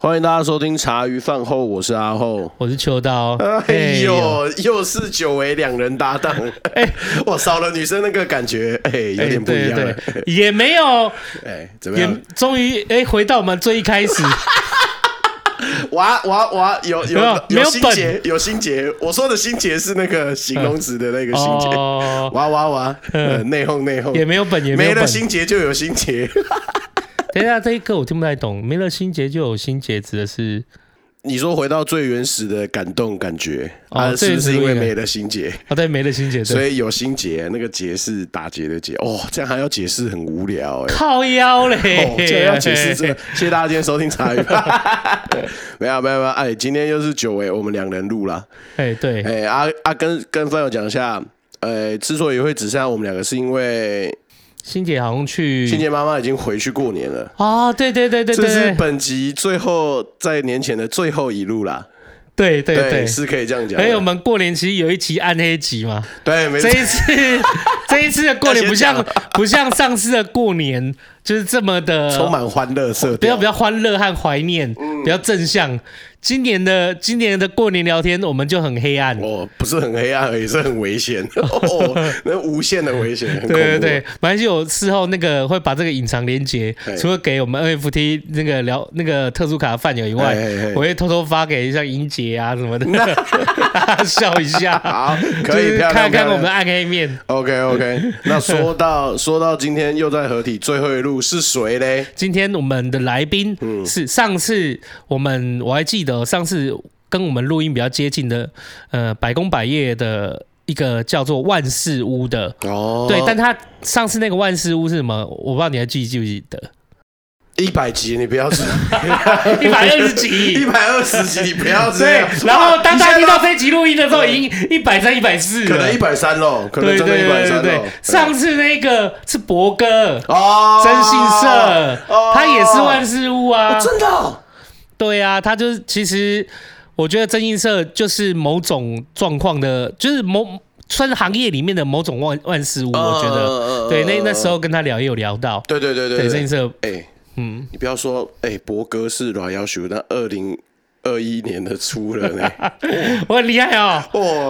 欢迎大家收听茶余饭后，我是阿厚，我是秋刀。哎呦，又是久违两人搭档，哎，我少了女生那个感觉，哎，有点不一样。对对对，也没有，哎，怎么样？终于，哎，回到我们最一开始。哇哇哇，有有有心结，有心结。我说的心结是那个形容词的那个心结。哇哇哇，内讧内讧，也没有本，也没了心结就有心结。等一下，这一刻我听不太懂。没了心结就有心结，指的是你说回到最原始的感动感觉啊？是不是因为没了心结？啊，对，没了心结，所以有心结。那个结是打结的结。哦，这样还要解释，很无聊哎。靠腰嘞，这样要解释这个。谢谢大家今天收听茶余。没有没有没有，哎，今天又是久违，我们两人录了。哎，对，哎，阿阿跟跟朋友讲一下，呃，之所以会只剩下我们两个，是因为。欣姐好像去，欣姐妈妈已经回去过年了。哦，对对对对对，这是本集最后在年前的最后一路啦。对对对，对，是可以这样讲。所以我们过年其实有一期暗黑集嘛。对，没错。这一次这一次的过年不像不像上次的过年，就是这么的充满欢乐色调，比较比较欢乐和怀念，嗯、比较正向。今年的今年的过年聊天，我们就很黑暗。哦，不是很黑暗而已，是很危险。哦，那无限的危险。对对对，马来西亚我事后那个会把这个隐藏连接，除了给我们 NFT 那个聊那个特殊卡的饭友以外，我会偷偷发给像英杰啊什么的，笑一下，好，可以看看我们的暗黑面。OK OK，那说到说到今天又在合体最后一路是谁嘞？今天我们的来宾是上次我们我还记得。上次跟我们录音比较接近的，呃，百工百业的一个叫做万事屋的哦，对，但他上次那个万事屋是什么？我不知道你还记不记得？一百集，你不要说 一百二十集，一百二十集，你不要这样。然后当他听到这集录音的时候，已经一百三、一百四，可能一百三喽，可能真的一百三喽。上次那个是博哥哦，征信社，他也是万事屋啊，真的。对啊，他就是其实，我觉得征信社就是某种状况的，就是某算是行业里面的某种万万事屋。我觉得，呃、对，那那时候跟他聊也有聊到，对对对对，对。征信社，哎、欸，嗯，你不要说，哎、欸，博哥是软要求，那二零。二一年的出了呢，我很厉害哦！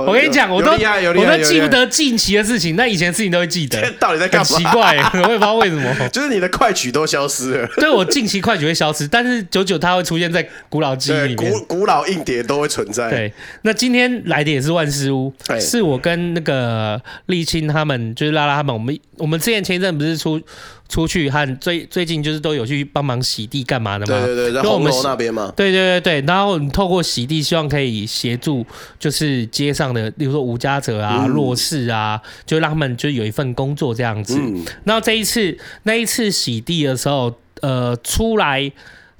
我跟你讲，我都我都记不得近期的事情，那以前的事情都会记得。到底在干嘛？奇怪，我也不知道为什么。就是你的快曲都消失了。对，我近期快曲会消失，但是久久它会出现在古老记忆里面。古古老硬碟都会存在。对，那今天来的也是万事屋，是我跟那个沥青他们，就是拉拉他们，我们我们之前前一阵不是出。出去和最最近就是都有去帮忙洗地干嘛的嘛？对对对，在红楼那边嘛。对对对对，然后你透过洗地，希望可以协助，就是街上的，例如说无家者啊、嗯、弱势啊，就让他们就有一份工作这样子。嗯、然后这一次那一次洗地的时候，呃，出来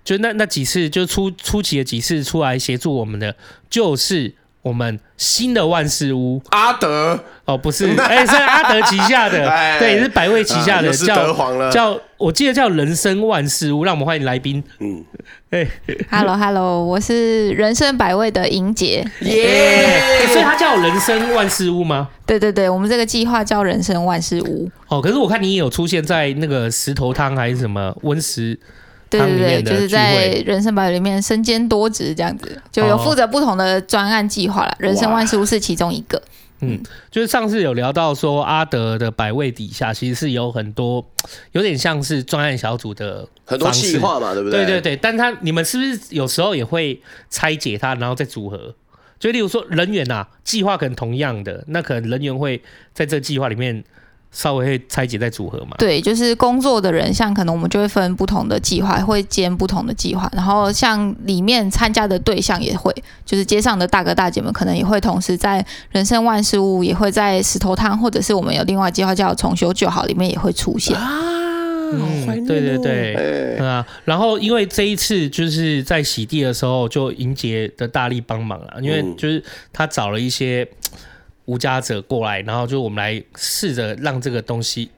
就那那几次就出初期的几次出来协助我们的，就是。我们新的万事屋阿德哦，不是，哎，是阿德旗下的，对，是百味旗下的，叫叫，我记得叫人生万事屋，让我们欢迎来宾。嗯，哎，Hello Hello，我是人生百味的莹姐，耶，所以它叫人生万事屋吗？对对对，我们这个计划叫人生万事屋。哦，可是我看你也有出现在那个石头汤还是什么温食。对对对，就是在人生百味里面身兼多职这样子，就有负责不同的专案计划了。哦、人生万事屋是其中一个。嗯，就是上次有聊到说阿德的百位底下其实是有很多，有点像是专案小组的很多计划嘛，对不对？对对对，但他你们是不是有时候也会拆解它，然后再组合？就例如说人员啊，计划可能同样的，那可能人员会在这计划里面。稍微会拆解再组合嘛？对，就是工作的人，像可能我们就会分不同的计划，会兼不同的计划。然后像里面参加的对象也会，就是街上的大哥大姐们，可能也会同时在人生万事屋，也会在石头汤，或者是我们有另外计划叫重修旧好里面也会出现啊。嗯，对对对，欸、啊。然后因为这一次就是在洗地的时候，就莹杰的大力帮忙了，因为就是他找了一些。无家者过来，然后就我们来试着让这个东西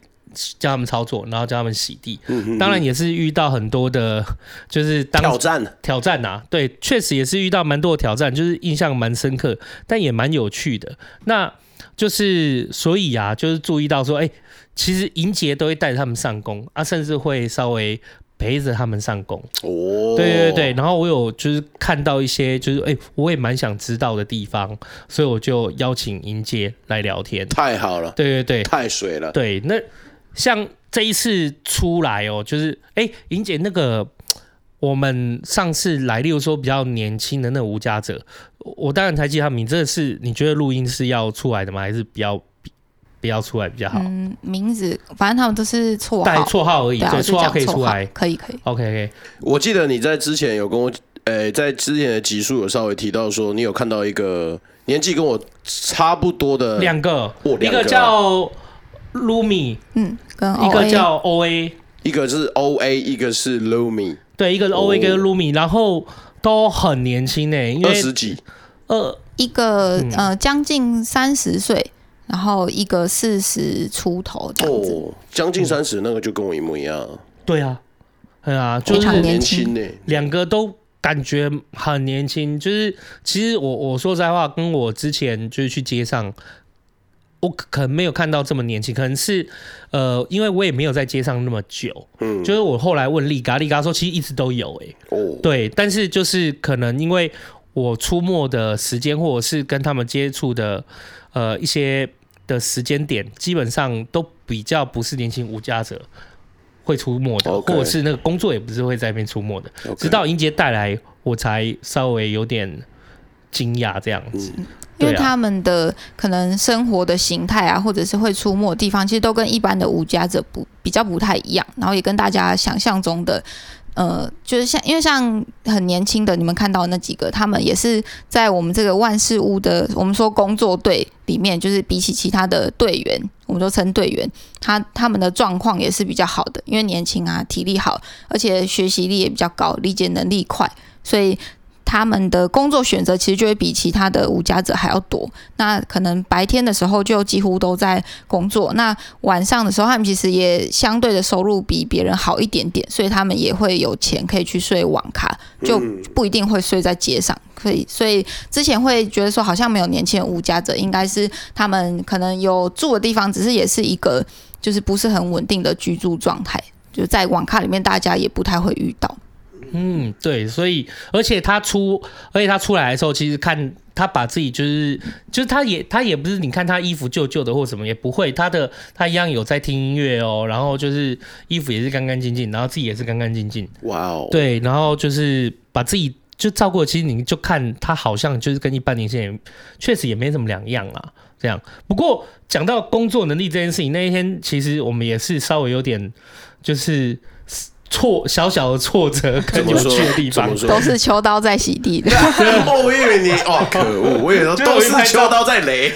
教他们操作，然后教他们洗地。嗯、当然也是遇到很多的，就是当挑战挑战啊。对，确实也是遇到蛮多的挑战，就是印象蛮深刻，但也蛮有趣的。那就是所以啊，就是注意到说，哎、欸，其实营杰都会带着他们上工啊，甚至会稍微陪着他们上工。哦，对对对。然后我有就是看到一些，就是哎、欸，我也蛮想知道的地方，所以我就邀请营杰来聊天。太好了，对对对，太水了。对，那。像这一次出来哦，就是哎，莹姐那个，我们上次来，例如说比较年轻的那个无家者，我当然才记得他名字。这是你觉得录音是要出来的吗？还是比较不要出来比较好？嗯，名字反正他们都是绰号，带绰号而已，对，绰号可以出来，可以可以。OK OK，我记得你在之前有跟我，呃，在之前的集数有稍微提到说，你有看到一个年纪跟我差不多的两个，一个叫。Lumi，嗯，跟一个叫 OA，一个是 OA，一个是 Lumi，对，一个是 OA 跟 Lumi，然后都很年轻诶，二十几，呃，一个呃将近三十岁，然后一个四十出头这样子，哦，将近三十那个就跟我一模一样，对啊，对啊，就是很年轻呢，两个都感觉很年轻，就是其实我我说实在话，跟我之前就是去街上。我可能没有看到这么年轻，可能是，呃，因为我也没有在街上那么久，嗯，就是我后来问丽嘎，丽嘎说其实一直都有、欸，哎，哦，对，但是就是可能因为我出没的时间或者是跟他们接触的，呃，一些的时间点，基本上都比较不是年轻无家者会出没的，okay, 或者是那个工作也不是会在那边出没的，okay, 直到英杰带来，我才稍微有点惊讶这样子。嗯。因为他们的可能生活的形态啊，或者是会出没的地方，其实都跟一般的无家者不比较不太一样，然后也跟大家想象中的，呃，就是像因为像很年轻的你们看到那几个，他们也是在我们这个万事屋的我们说工作队里面，就是比起其他的队员，我们都称队员，他他们的状况也是比较好的，因为年轻啊，体力好，而且学习力也比较高，理解能力快，所以。他们的工作选择其实就会比其他的无家者还要多。那可能白天的时候就几乎都在工作，那晚上的时候他们其实也相对的收入比别人好一点点，所以他们也会有钱可以去睡网咖，就不一定会睡在街上。所以，所以之前会觉得说好像没有年轻人无家者，应该是他们可能有住的地方，只是也是一个就是不是很稳定的居住状态，就在网咖里面大家也不太会遇到。嗯，对，所以而且他出，而且他出来的时候，其实看他把自己就是，就是他也他也不是，你看他衣服旧旧的或什么也不会，他的他一样有在听音乐哦，然后就是衣服也是干干净净，然后自己也是干干净净，哇哦，对，然后就是把自己就照顾，其实你就看他好像就是跟一般年轻人确实也没什么两样啊，这样。不过讲到工作能力这件事情，那一天其实我们也是稍微有点就是。挫小小的挫折 跟有趣的地方，都是秋刀在洗地的。我以为你哦，可恶！我以为都是秋刀在雷。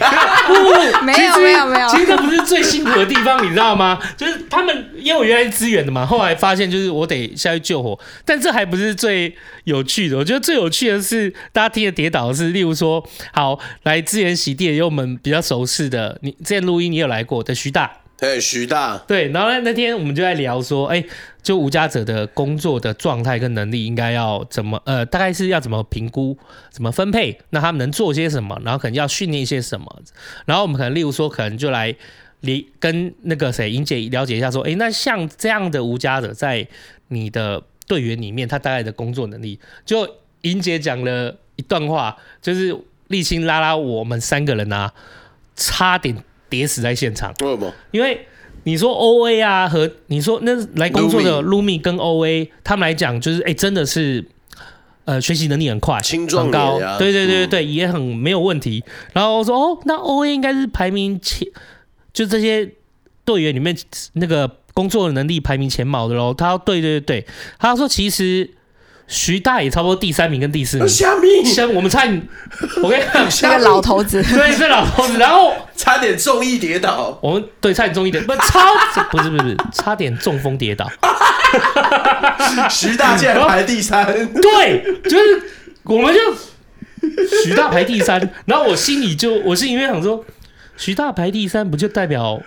没有没有没有，其实这不是最辛苦的地方，你知道吗？就是他们因为我原来是支援的嘛，后来发现就是我得下去救火，但这还不是最有趣的。我觉得最有趣的是大家听的跌倒的是，例如说，好来支援洗地的，有我们比较熟悉的，你之前录音你有来过的徐大。对，徐大。对，然后呢，那天我们就在聊说，哎，就无家者的工作的状态跟能力应该要怎么，呃，大概是要怎么评估，怎么分配，那他们能做些什么，然后可能要训练一些什么，然后我们可能例如说，可能就来理跟那个谁莹姐了解一下，说，哎，那像这样的无家者在你的队员里面，他大概的工作能力，就莹姐讲了一段话，就是丽青拉拉我们三个人啊，差点。跌死在现场，因为你说 O A 啊和你说那来工作的 Lumi 跟 O A 他们来讲，就是哎、欸、真的是呃学习能力很快，很高，对对对对、嗯、也很没有问题。然后我说哦，那 O A 应该是排名前，就这些队员里面那个工作的能力排名前茅的喽。他说对对对，他说其实。徐大也差不多第三名跟第四名，虾米？像我们差点，我跟你讲，那个老头子，对，是老头子，然后 差点中意跌倒，我们对，差点中意跌，不超，不是不是不是，差点中风跌倒。徐大竟然排第三，对，就是我们就徐大排第三，然后我心里就，我心里面想说，徐大排第三，不就代表？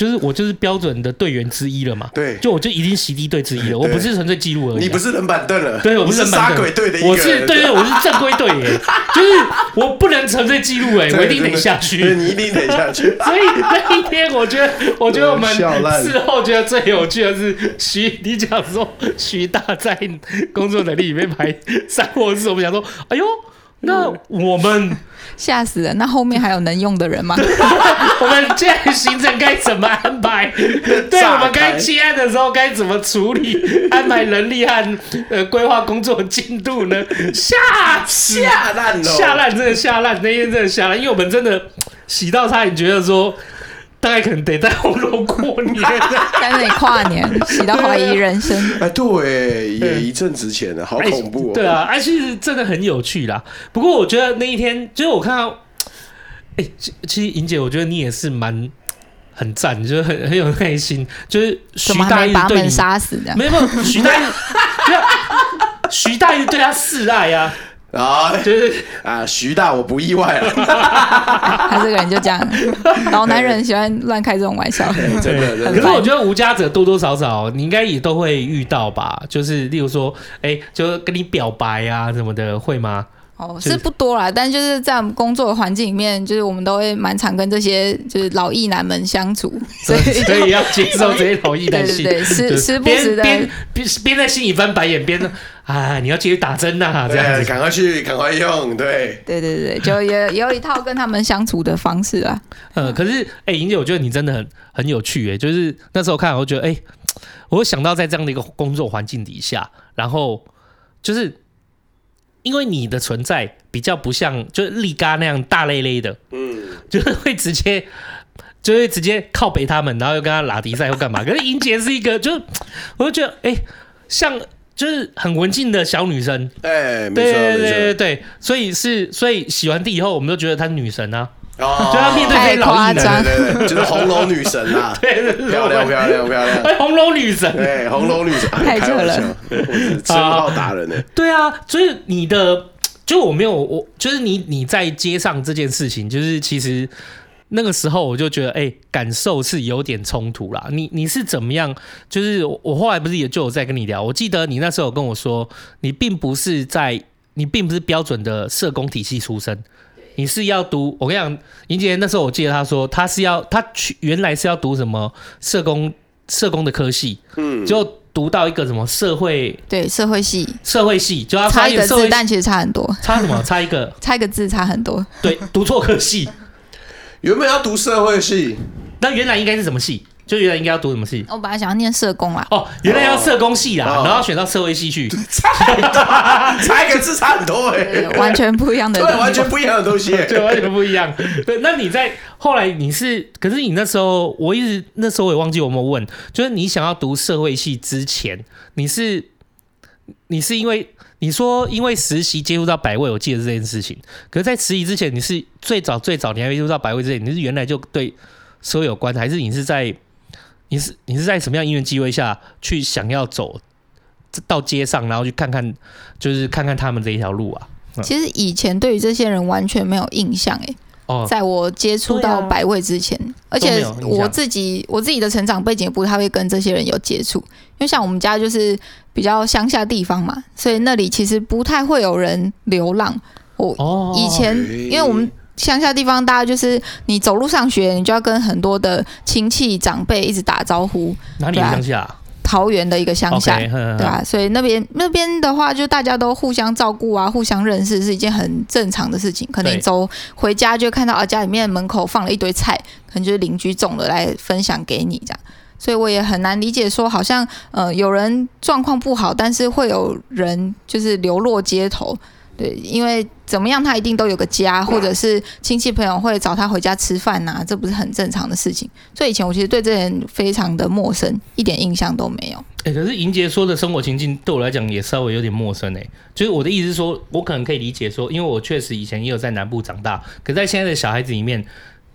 就是我就是标准的队员之一了嘛。对，就我就已经洗地队之一了，我不是纯粹记录而已、啊。你不是冷板凳了，对，我不是杀鬼队的一个人，我是对对，我是正规队员，就是我不能纯粹记录哎，我一定得下去，对，你一定得下去。所以那一天，我觉得，我觉得我们事后觉得最有趣的是徐，你讲说徐大在工作能力里面排三或四，我们想说，哎呦。那我们 吓死了！那后面还有能用的人吗？我们现在行程该怎么安排？对，我们该接案的时候该怎么处理？安排人力和呃规划工作进度呢？吓吓烂了，吓烂，真的吓烂！那天真的吓烂，因为我们真的洗到差点觉得说。大概可能得在红楼过年，在那里跨年，洗到怀疑人生。哎，对，也一阵子前了，好恐怖哦。对啊，哎，其实真的很有趣啦。不过我觉得那一天，就是我看到，哎，其实莹姐，我觉得你也是蛮很赞，就是很很有耐心。就是徐大玉把他们杀死的，没有没有，徐大爷，徐大爷对他示爱呀。啊，就是啊，徐大我不意外了，他这个人就这样，老男人喜欢乱开这种玩笑，真的。可是我觉得无家者多多少少你应该也都会遇到吧，就是例如说，哎、欸，就跟你表白啊什么的，会吗？哦，是不多啦，但就是在我们工作的环境里面，就是我们都会蛮常跟这些就是老艺男们相处，所以所以要接受这些老艺男性，对对对，时时不时的边边在心里翻白眼，边啊，你要继续打针呐、啊，这样子，赶快去，赶快用，对，对对对，就也也有一套跟他们相处的方式啊。呃，可是哎，盈姐，我觉得你真的很很有趣哎，就是那时候看，我觉得哎，我想到在这样的一个工作环境底下，然后就是。因为你的存在比较不像，就是力嘎那样大咧咧的，嗯，就是会直接，就会直接靠北他们，然后又跟他拉迪赛又干嘛。可是莹姐是一个，就是我就觉得，哎、欸，像就是很文静的小女生，哎、欸，对对对对对，所以是，所以洗完地以后，我们都觉得她是女神啊。哦，就要面对这些老艺男，对对对，就是红楼女神啊，对，漂亮漂亮漂亮，哎，红楼女神，哎，红楼女神，太扯了，称号达人呢？对啊，所以你的，就我没有，我就是你你在街上这件事情，就是其实那个时候我就觉得，哎，感受是有点冲突啦。你你是怎么样？就是我后来不是也就有在跟你聊，我记得你那时候有跟我说，你并不是在，你并不是标准的社工体系出身。你是要读？我跟你讲，盈姐那时候我记得他说他是要他去原来是要读什么社工社工的科系，嗯，就读到一个什么社会对社会系社会系就要差一个字，但其实差很多，差什么？差一个 差一个字差很多，对，读错科系，原本要读社会系，那原来应该是什么系？就原来应该要读什么系？我本来想要念社工啦。哦，原来要社工系啦，哦、然后选到社会系去，差 差一个字差很多哎、欸，完全不一样的，对，完全不一样的东西、欸，对，完全不一样。对，那你在后来你是，可是你那时候我一直那时候我也忘记我有没有问，就是你想要读社会系之前，你是你是因为你说因为实习接触到百味，我记得这件事情。可是，在实习之前，你是最早最早你还没接触到百味之前，你是原来就对所有有关，还是你是在？你是你是在什么样因缘机会下去想要走到街上，然后去看看，就是看看他们这一条路啊？嗯、其实以前对于这些人完全没有印象哎。哦，在我接触到百味之前，啊、而且我自己我自己的成长背景也不太会跟这些人有接触，因为像我们家就是比较乡下地方嘛，所以那里其实不太会有人流浪。我以前、哦、因为我们。乡下地方，大家就是你走路上学，你就要跟很多的亲戚长辈一直打招呼。哪里的乡下？桃园的一个乡下，对啊，所以那边那边的话，就大家都互相照顾啊，互相认识是一件很正常的事情。可能你走回家就看到啊，家里面门口放了一堆菜，可能就是邻居种的来分享给你这样。所以我也很难理解说，好像呃有人状况不好，但是会有人就是流落街头。对，因为怎么样，他一定都有个家，或者是亲戚朋友会找他回家吃饭呐、这不是很正常的事情。所以以前我其实对这人非常的陌生，一点印象都没有。哎、可是莹姐说的生活情境对我来讲也稍微有点陌生哎、欸。就是我的意思是说，我可能可以理解说，因为我确实以前也有在南部长大，可在现在的小孩子里面。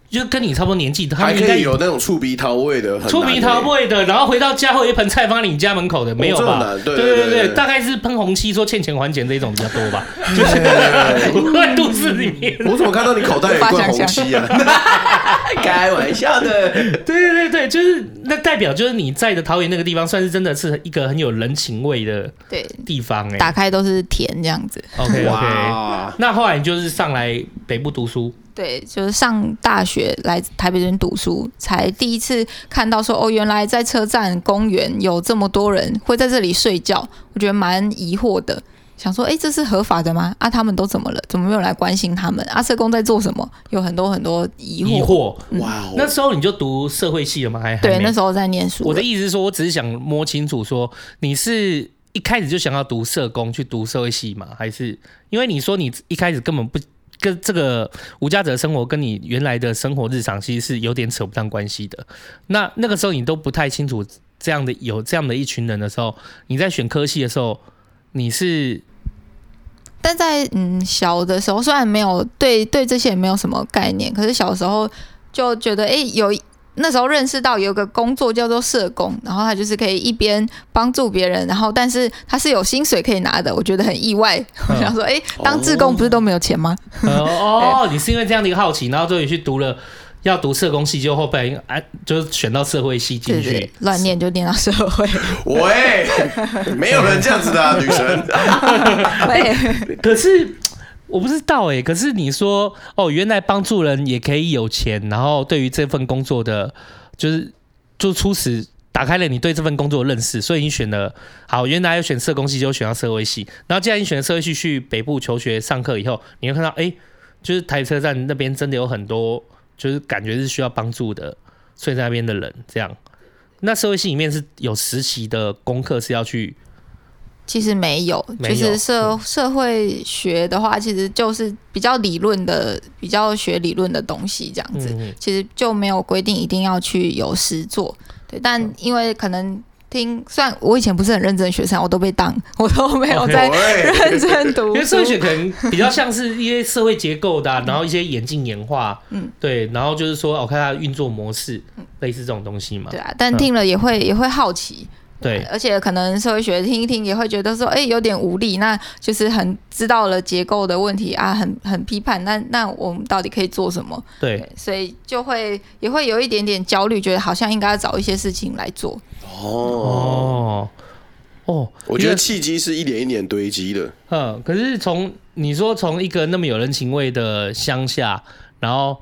就跟你差不多年纪，他们应该有那种触鼻桃味的，醋鼻桃味的，然后回到家后有一盆菜放在你家门口的，没有吧？对对对对，大概是喷红漆说欠钱还钱这种比较多吧。就是 在肚子里面，我怎么看到你口袋有一罐红漆啊？开玩笑的。对对对，就是那代表就是你在的桃园那个地方，算是真的是一个很有人情味的对地方哎，打开都是田这样子。OK OK，那后来你就是上来北部读书。对，就是上大学来台北这边读书，才第一次看到说哦，原来在车站公园有这么多人会在这里睡觉，我觉得蛮疑惑的，想说哎，这是合法的吗？啊，他们都怎么了？怎么没有来关心他们？啊，社工在做什么？有很多很多疑惑。疑惑，哇、哦！那时候你就读社会系了吗？还对，那时候在念书。我的意思是说，我只是想摸清楚，说你是一开始就想要读社工去读社会系吗？还是因为你说你一开始根本不。跟这个无家者生活跟你原来的生活日常其实是有点扯不上关系的。那那个时候你都不太清楚这样的有这样的一群人的时候，你在选科系的时候，你是？但在嗯小的时候，虽然没有对对这些也没有什么概念，可是小时候就觉得哎、欸、有。那时候认识到有个工作叫做社工，然后他就是可以一边帮助别人，然后但是他是有薪水可以拿的，我觉得很意外。我想说，哎、欸，当志工不是都没有钱吗？哦，哦，你是因为这样的一个好奇，然后终于去读了要读社工系，就后来哎，就选到社会系进去，乱念就念到社会。喂，没有人这样子的、啊、女神。喂，可是。我不知道哎，可是你说哦，原来帮助人也可以有钱，然后对于这份工作的，就是就初始打开了你对这份工作的认识，所以你选了好，原来要选社工系就选到社会系，然后既然你选了社会系去北部求学上课以后，你会看到哎，就是台车站那边真的有很多，就是感觉是需要帮助的，睡在那边的人这样，那社会系里面是有实习的功课是要去。其实没有，其实社社会学的话，其实就是比较理论的，比较学理论的东西这样子。其实就没有规定一定要去有实做，对。但因为可能听，虽然我以前不是很认真的学生，我都被当，我都没有在认真读。因为社会学可能比较像是一些社会结构的，然后一些演进演化，嗯，对。然后就是说，我看它的运作模式，类似这种东西嘛。对啊，但听了也会也会好奇。对，而且可能社会学听一听也会觉得说，哎，有点无力，那就是很知道了结构的问题啊，很很批判，那那我们到底可以做什么？对，对，所以就会也会有一点点焦虑，觉得好像应该要找一些事情来做。哦哦，我觉得契机是一点一点堆积的。嗯，可是从你说从一个那么有人情味的乡下，然后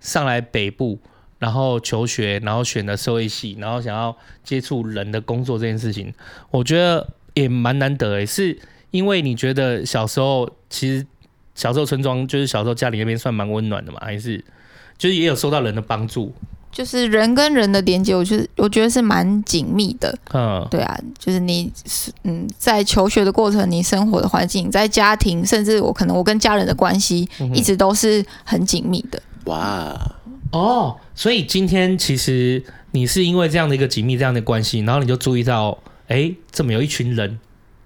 上来北部。然后求学，然后选了社会系，然后想要接触人的工作这件事情，我觉得也蛮难得诶。是因为你觉得小时候其实小时候村庄就是小时候家里那边算蛮温暖的嘛，还是就是也有受到人的帮助？就是人跟人的连接，我觉得我觉得是蛮紧密的。嗯，对啊，就是你嗯在求学的过程，你生活的环境，在家庭，甚至我可能我跟家人的关系，一直都是很紧密的。哇。哦，所以今天其实你是因为这样的一个紧密这样的关系，然后你就注意到，哎，这么有一群人，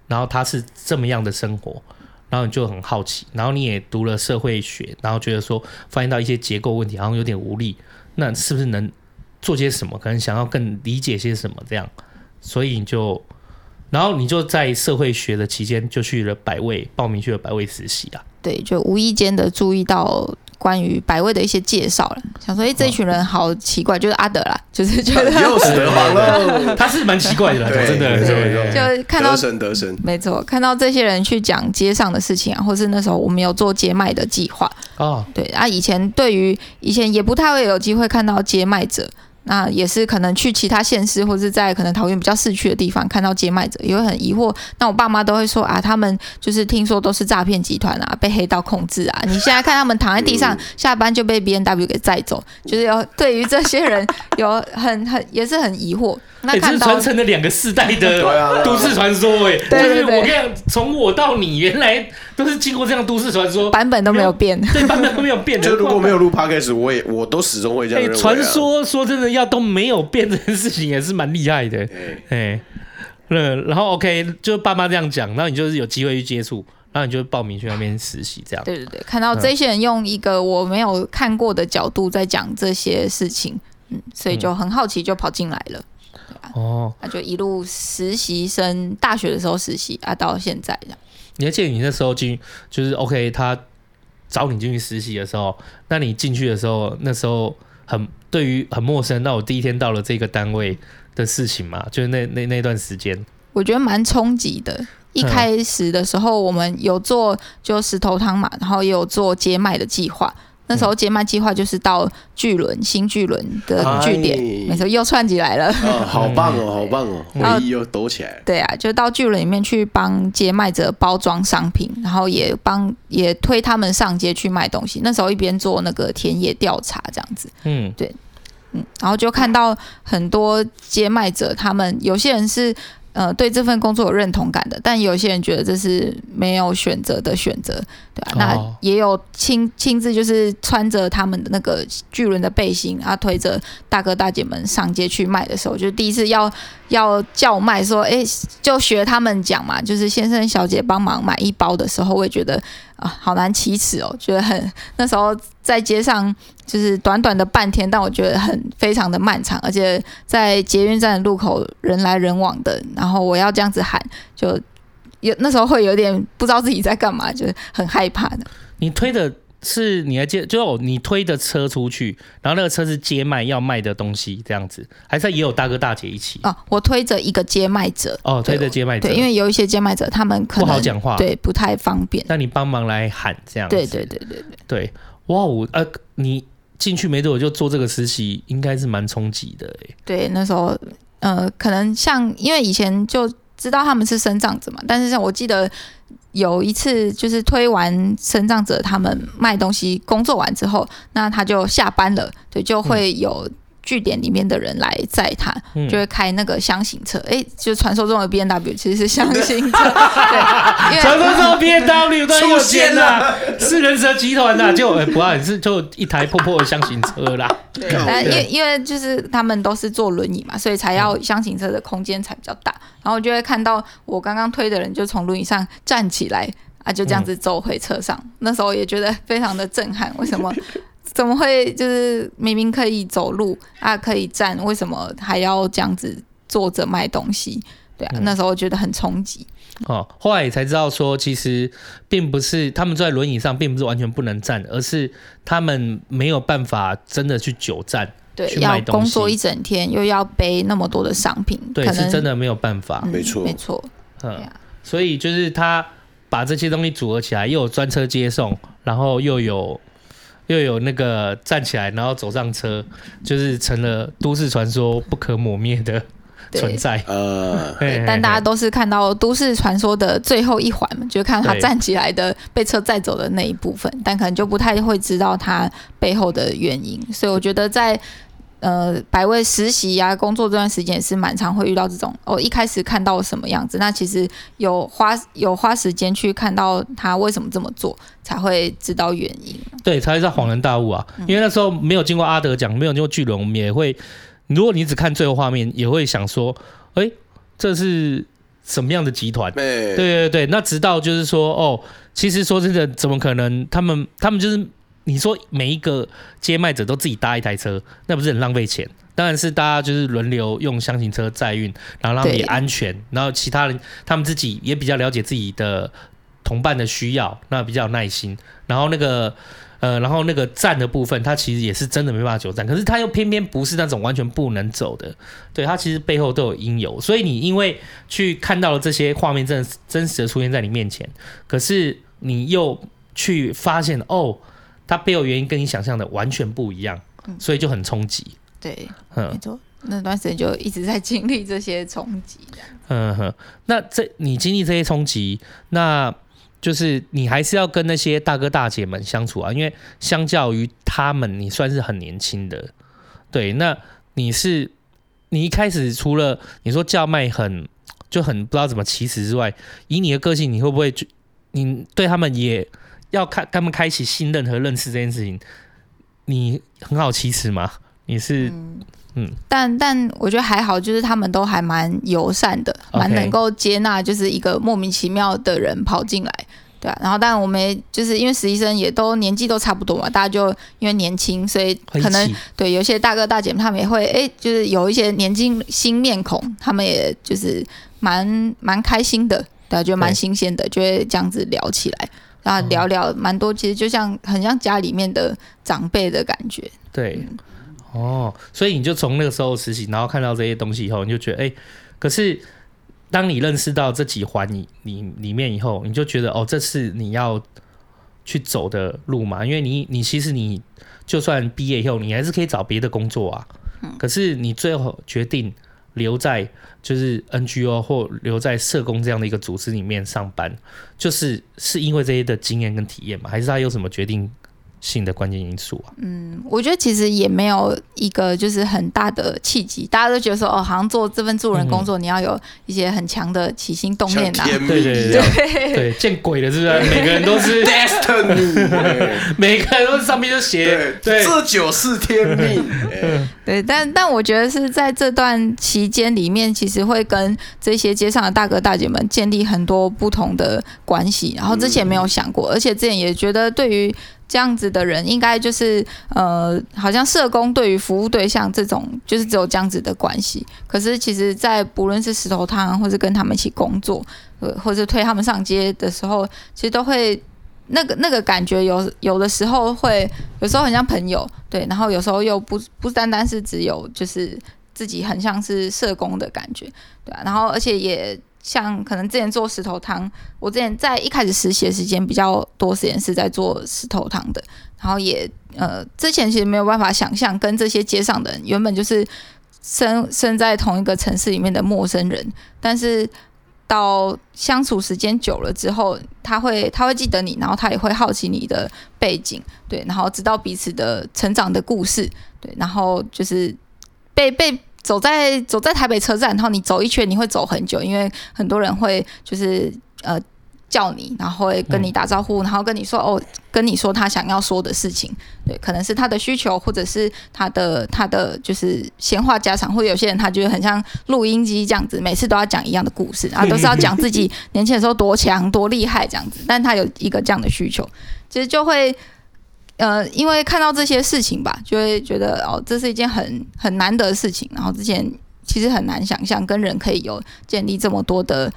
然后他是这么样的生活，然后你就很好奇，然后你也读了社会学，然后觉得说发现到一些结构问题好像有点无力，那是不是能做些什么？可能想要更理解些什么这样，所以你就，然后你就在社会学的期间就去了百位，报名去了百位实习啊。对，就无意间的注意到。关于百味的一些介绍了，想说，哎，这一群人好奇怪，就是阿德啦，就是觉得又是德皇了，他是蛮奇怪的，真的，就看到德神德神，没错，看到这些人去讲街上的事情啊，或是那时候我们有做街卖的计划。哦，对啊，以前对于以前也不太会有机会看到街卖者。那也是可能去其他县市，或者是在可能桃园比较市区的地方看到接卖者，也会很疑惑。那我爸妈都会说啊，他们就是听说都是诈骗集团啊，被黑道控制啊。你现在看他们躺在地上，下班就被 B N W 给载走，就是有对于这些人有很很也是很疑惑。那看到传承了两个世代的都市传说，哎，就是我跟你讲，从我到你，原来都是经过这样都市传说，版本都没有变，对，版本都没有变。就如果没有录 Podcast，我也我都始终会这样认为。传说说真的要都没有变这件事情也是蛮厉害的，哎，嗯，然后 OK，就爸妈这样讲，然后你就是有机会去接触，然后你就报名去那边实习，这样。对对对，看到这些人用一个我没有看过的角度在讲这些事情，嗯，所以就很好奇，就跑进来了。哦，那就一路实习生，大学的时候实习啊，到现在这样。你还记得你那时候进，就是 OK，他找你进去实习的时候，那你进去的时候，那时候很对于很陌生。那我第一天到了这个单位的事情嘛，就是那那那段时间，我觉得蛮冲击的。一开始的时候，我们有做就石头汤嘛，然后也有做接麦的计划。那时候接麦计划就是到巨轮新巨轮的据点，没错，又串起来了。哦，好棒哦，好棒哦，回忆又抖起来。对啊，就到巨轮里面去帮接麦者包装商品，然后也帮也推他们上街去卖东西。那时候一边做那个田野调查，这样子。嗯，对，嗯，然后就看到很多接麦者，他们有些人是。呃，对这份工作有认同感的，但有些人觉得这是没有选择的选择，对吧？那也有亲亲自就是穿着他们的那个巨轮的背心，然后推着大哥大姐们上街去卖的时候，就第一次要要叫卖，说，哎，就学他们讲嘛，就是先生小姐帮忙买一包的时候，我也觉得。啊，好难启齿哦，觉得很那时候在街上就是短短的半天，但我觉得很非常的漫长，而且在捷运站的路口人来人往的，然后我要这样子喊，就有那时候会有点不知道自己在干嘛，就很害怕的。你推的。是你来接，就你推着车出去，然后那个车是接卖要卖的东西这样子，还是也有大哥大姐一起？哦，我推着一个接卖者。哦，推着接卖者。对，因为有一些接卖者他们可能不好讲话，对，不太方便。那你帮忙来喊这样子。对对对对对。对，哇，我呃，你进去没多久就做这个实习，应该是蛮冲击的哎。对，那时候呃，可能像因为以前就知道他们是生长者嘛，但是像我记得。有一次，就是推完生障者他们卖东西工作完之后，那他就下班了，对，就会有据点里面的人来载他，嗯、就会开那个箱型车，哎、欸，就传说中的 B N W 其实是箱型车，对，传说中的 B N W 出现了，是人蛇集团的，就不然是就一台破破的箱型车啦。对，但因为因为就是他们都是坐轮椅嘛，所以才要箱型车的空间才比较大。然后我就会看到我刚刚推的人就从轮椅上站起来啊，就这样子走回车上。嗯、那时候也觉得非常的震撼，为什么？怎么会就是明明可以走路啊，可以站，为什么还要这样子坐着卖东西？对啊，嗯、那时候我觉得很冲击。哦，后来也才知道说，其实并不是他们坐在轮椅上，并不是完全不能站，而是他们没有办法真的去久站。对，要工作一整天，又要背那么多的商品，对，是真的没有办法。没错，没错。嗯，所以就是他把这些东西组合起来，又有专车接送，然后又有又有那个站起来，然后走上车，就是成了都市传说不可磨灭的。存在，呃，但大家都是看到都市传说的最后一环嘛，就看他站起来的被车载走的那一部分，但可能就不太会知道他背后的原因。所以我觉得在呃百位实习呀、啊、工作这段时间也是蛮常会遇到这种哦，一开始看到什么样子，那其实有花有花时间去看到他为什么这么做，才会知道原因。对，才会在恍然大悟啊，因为那时候没有经过阿德讲，没有经过巨轮，我们也会。如果你只看最后画面，也会想说，哎、欸，这是什么样的集团？对对对，那直到就是说，哦，其实说真的，怎么可能？他们他们就是你说每一个接卖者都自己搭一台车，那不是很浪费钱？当然是大家就是轮流用厢型车载运，然后让他们也安全，然后其他人他们自己也比较了解自己的同伴的需要，那比较有耐心，然后那个。呃，然后那个站的部分，它其实也是真的没办法久站，可是它又偏偏不是那种完全不能走的，对，它其实背后都有因由，所以你因为去看到了这些画面，真的真实的出现在你面前，可是你又去发现哦，它背后原因跟你想象的完全不一样，所以就很冲击。对，嗯，没错，那段时间就一直在经历这些冲击。嗯哼，那这你经历这些冲击，那。就是你还是要跟那些大哥大姐们相处啊，因为相较于他们，你算是很年轻的。对，那你是你一开始除了你说叫卖很就很不知道怎么起始之外，以你的个性，你会不会就你对他们也要开他们开启信任和认识这件事情，你很好启齿吗？你是嗯，嗯。但但我觉得还好，就是他们都还蛮友善的，蛮能够接纳，就是一个莫名其妙的人跑进来。对啊，然后当然我们就是因为实习生也都年纪都差不多嘛，大家就因为年轻，所以可能对有些大哥大姐他们也会哎，就是有一些年轻新面孔，他们也就是蛮蛮开心的，对啊，就蛮新鲜的，就会这样子聊起来，然后聊聊蛮多，其实就像很像家里面的长辈的感觉。对，哦，所以你就从那个时候实习，然后看到这些东西以后，你就觉得，哎、欸，可是当你认识到这几环你你里面以后，你就觉得，哦，这是你要去走的路嘛？因为你你其实你就算毕业以后，你还是可以找别的工作啊。嗯、可是你最后决定留在就是 NGO 或留在社工这样的一个组织里面上班，就是是因为这些的经验跟体验吗？还是他有什么决定？性的关键因素啊，嗯，我觉得其实也没有一个就是很大的契机，大家都觉得说哦，好像做这份助人工作，你要有一些很强的起心动念呐、啊，对对对对，对，见鬼了是不是？每个人都是 destiny，每个人都是上面就写，对，这就是天命，对，但但我觉得是在这段期间里面，其实会跟这些街上的大哥大姐们建立很多不同的关系，然后之前没有想过，而且之前也觉得对于。这样子的人应该就是呃，好像社工对于服务对象这种，就是只有这样子的关系。可是其实，在不论是石头汤，或是跟他们一起工作，呃，或者推他们上街的时候，其实都会那个那个感觉有有的时候会，有时候很像朋友，对，然后有时候又不不单单是只有就是自己很像是社工的感觉，对啊，然后而且也。像可能之前做石头汤，我之前在一开始实习的时间比较多时间是在做石头汤的，然后也呃之前其实没有办法想象跟这些街上的人原本就是生生在同一个城市里面的陌生人，但是到相处时间久了之后，他会他会记得你，然后他也会好奇你的背景，对，然后知道彼此的成长的故事，对，然后就是被被。走在走在台北车站，然后你走一圈，你会走很久，因为很多人会就是呃叫你，然后会跟你打招呼，然后跟你说哦，跟你说他想要说的事情，对，可能是他的需求，或者是他的他的就是闲话家常，或者有些人他觉得很像录音机这样子，每次都要讲一样的故事，啊都是要讲自己年轻的时候多强多厉害这样子，但他有一个这样的需求，其实就会。呃，因为看到这些事情吧，就会觉得哦，这是一件很很难得的事情。然后之前其实很难想象跟人可以有建立这么多的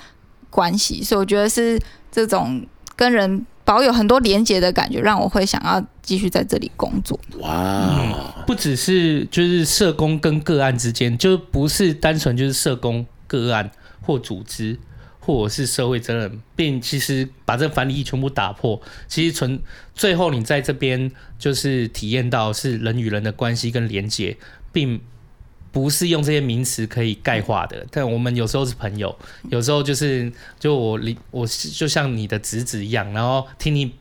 关系，所以我觉得是这种跟人保有很多连结的感觉，让我会想要继续在这里工作。哇、不只是就是社工跟个案之间，就不是单纯就是社工个案或组织。或者是社会责任，并其实把这个藩篱全部打破，其实存最后你在这边就是体验到是人与人的关系跟连接，并不是用这些名词可以概括的。但我们有时候是朋友，有时候就是就我我就像你的侄子一样，然后听你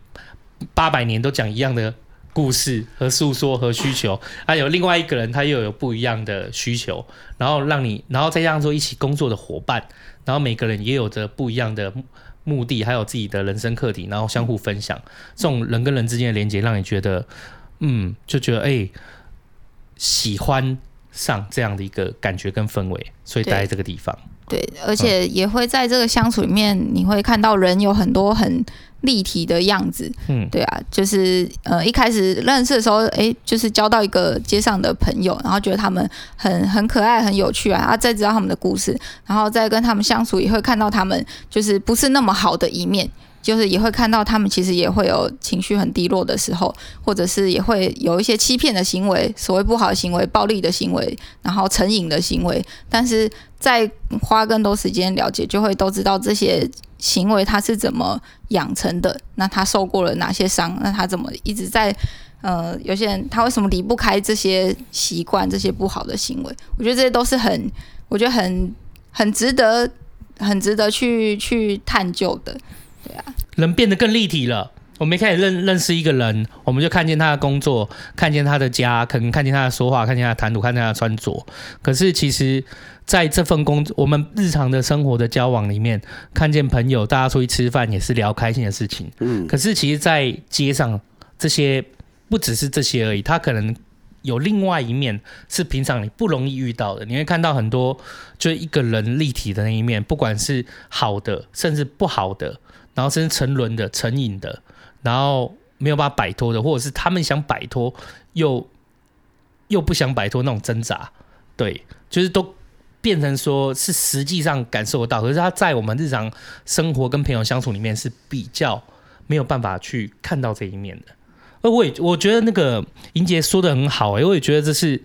八百年都讲一样的故事和诉说和需求，还有另外一个人他又有不一样的需求，然后让你，然后再这样做一起工作的伙伴。然后每个人也有着不一样的目的，还有自己的人生课题，然后相互分享，这种人跟人之间的连接，让你觉得，嗯，就觉得哎、喜欢上这样的一个感觉跟氛围，所以待在这个地方。对，而且也会在这个相处里面，你会看到人有很多很。立体的样子，嗯，对啊，就是呃，一开始认识的时候，哎，就是交到一个街上的朋友，然后觉得他们很很可爱、很有趣啊，然后再知道他们的故事，然后再跟他们相处，也会看到他们就是不是那么好的一面，就是也会看到他们其实也会有情绪很低落的时候，或者是也会有一些欺骗的行为，所谓不好的行为、暴力的行为，然后成瘾的行为，但是在花更多时间了解，就会都知道这些。行为他是怎么养成的？那他受过了哪些伤？那他怎么一直在？呃，有些人他为什么离不开这些习惯、这些不好的行为？我觉得这些都是很，我觉得很很值得、很值得去去探究的。对啊，人变得更立体了。我们一开始认认识一个人，我们就看见他的工作，看见他的家，可能看见他的说话，看见他的谈吐，看见他的穿着。可是其实。在这份工作，我们日常的生活的交往里面，看见朋友，大家出去吃饭也是聊开心的事情。嗯，可是其实，在街上这些不只是这些而已，他可能有另外一面是平常你不容易遇到的。你会看到很多，就一个人立体的那一面，不管是好的，甚至不好的，然后甚至沉沦的、成瘾的，然后没有办法摆脱的，或者是他们想摆脱又又不想摆脱那种挣扎。对，就是都。变成说是实际上感受得到，可是他在我们日常生活跟朋友相处里面是比较没有办法去看到这一面的。而我也我觉得那个莹杰说得很好，欸，哎，我也觉得这是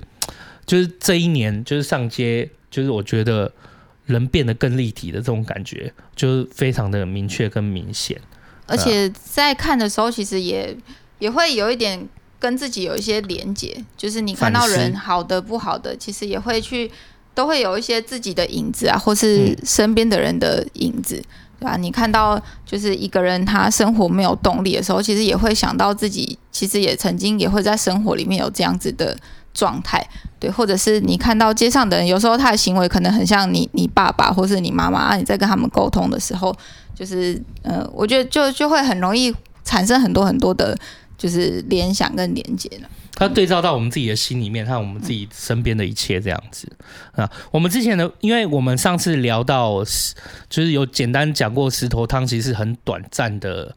就是这一年，就是上街，就是我觉得人变得更立体的这种感觉，就是非常的明确跟明显。而且在看的时候，其实也也会有一点跟自己有一些连接，就是你看到人好的不好的，其实也会去都会有一些自己的影子啊，或是身边的人的影子。嗯对吧？你看到就是一个人他生活没有动力的时候，其实也会想到自己，其实也曾经也会在生活里面有这样子的状态，对，或者是你看到街上的人，有时候他的行为可能很像你你爸爸或是你妈妈啊，你在跟他们沟通的时候，就是呃，我觉得就就会很容易产生很多很多的，就是联想跟连接了。它对照到我们自己的心里面，还有我们自己身边的一切这样子啊。我们之前的，因为我们上次聊到，就是有简单讲过石头汤，其实是很短暂的。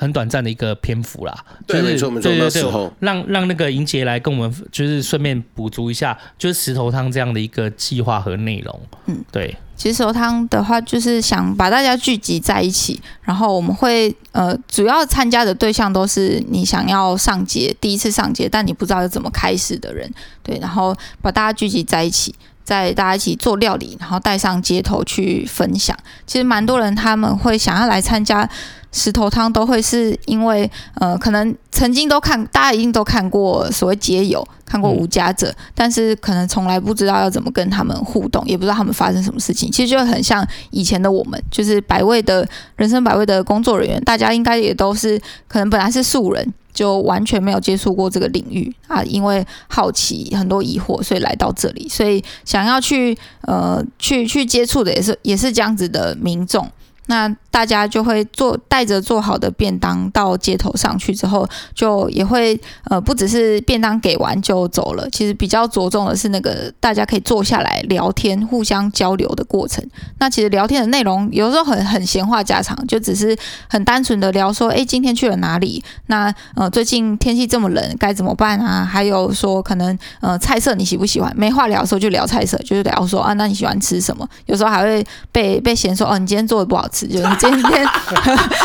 很短暂的一个篇幅啦，对，就是、没错没错。对对对，让让那个莹姐来跟我们，就是顺便补足一下，就是石头汤这样的一个计划和内容。嗯，对。其实石头汤的话，就是想把大家聚集在一起，然后我们会呃，主要参加的对象都是你想要上街，第一次上街，但你不知道要怎么开始的人。对，然后把大家聚集在一起，在大家一起做料理，然后带上街头去分享。其实蛮多人他们会想要来参加。石头汤都会是因为，呃，可能曾经都看，大家一定都看过所谓街友，看过无家者，但是可能从来不知道要怎么跟他们互动，也不知道他们发生什么事情。其实就很像以前的我们，就是百味的人生百味的工作人员，大家应该也都是可能本来是素人，就完全没有接触过这个领域啊，因为好奇很多疑惑，所以来到这里，所以想要去呃去去接触的也是也是这样子的民众。那大家就会做带着做好的便当到街头上去之后，就也会呃不只是便当给完就走了，其实比较着重的是那个大家可以坐下来聊天、互相交流的过程。那其实聊天的内容有时候很很闲话家常，就只是很单纯的聊说，哎，今天去了哪里？那呃最近天气这么冷，该怎么办啊？还有说可能呃菜色你喜不喜欢？没话聊的时候就聊菜色，就是聊说啊，那你喜欢吃什么？有时候还会被被嫌说哦，你今天做的不好吃。就是今天，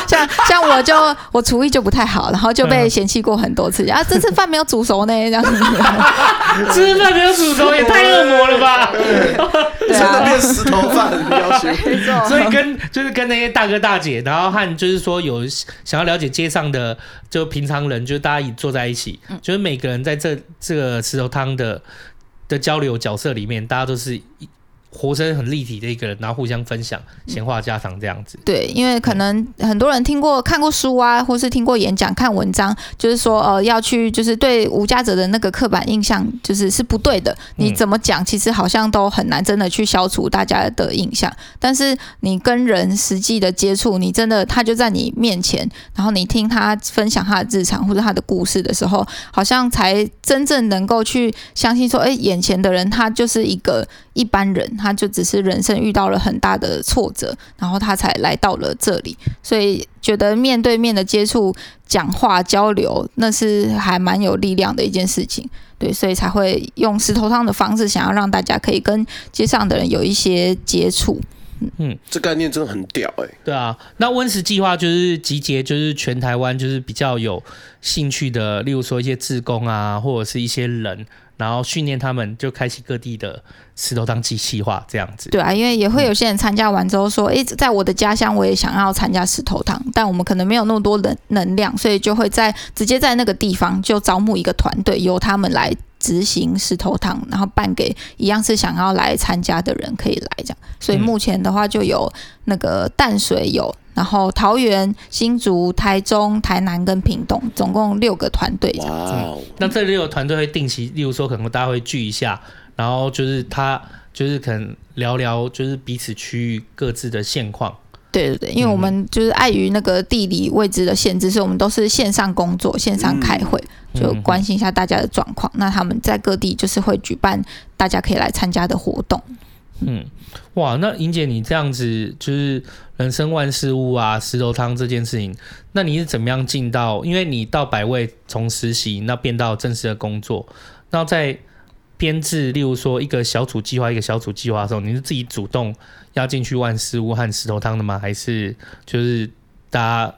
像像我就我厨艺就不太好，然后就被嫌弃过很多次。啊，这次饭没有煮熟呢，这样子。吃饭没有煮熟也太恶魔了吧？真的变石头饭，所以跟 就是跟那些大哥大姐，然后和就是说有想要了解街上的就平常人，就大家一坐在一起，就是每个人在这这个石头汤的的交流角色里面，大家都是一。活生很立体的一个人，然后互相分享闲话家常这样子。对，因为可能很多人听过、看过书啊，或是听过演讲、看文章，就是说，呃，要去就是对无家者的那个刻板印象，就是是不对的。你怎么讲，其实好像都很难真的去消除大家的印象。但是你跟人实际的接触，你真的他就在你面前，然后你听他分享他的日常或者他的故事的时候，好像才真正能够去相信说，哎，眼前的人他就是一个一般人。他就只是人生遇到了很大的挫折，然后他才来到了这里，所以觉得面对面的接触、讲话、交流，那是还蛮有力量的一件事情。对，所以才会用石头汤的方式，想要让大家可以跟街上的人有一些接触。嗯，这概念真的很屌哎、欸。对啊，那温室计划就是集结，就是全台湾就是比较有兴趣的，例如说一些志工啊，或者是一些人。然后训练他们，就开启各地的石头汤计划这样子。对啊，因为也会有些人参加完之后说：“诶，在我的家乡，我也想要参加石头汤，但我们可能没有那么多能能量，所以就会在直接在那个地方就招募一个团队，由他们来执行石头汤，然后办给一样是想要来参加的人可以来这样。所以目前的话，就有那个淡水有。”然后桃园、新竹、台中、台南跟屏东，总共六个团队。哇哦！那这六个团队会定期，例如说可能大家会聚一下，然后就是他就是可能聊聊，就是彼此区域各自的现况。对对对，因为我们就是碍于那个地理位置的限制，所以我们都是线上工作、线上开会，就关心一下大家的状况。那他们在各地就是会举办大家可以来参加的活动。嗯，哇，那莹姐你这样子就是人生万事屋啊，石头汤这件事情，那你是怎么样进到？因为你到百味从实习那变到正式的工作，那在编制，例如说一个小组计划一个小组计划的时候，你是自己主动要进去万事屋和石头汤的吗？还是就是大家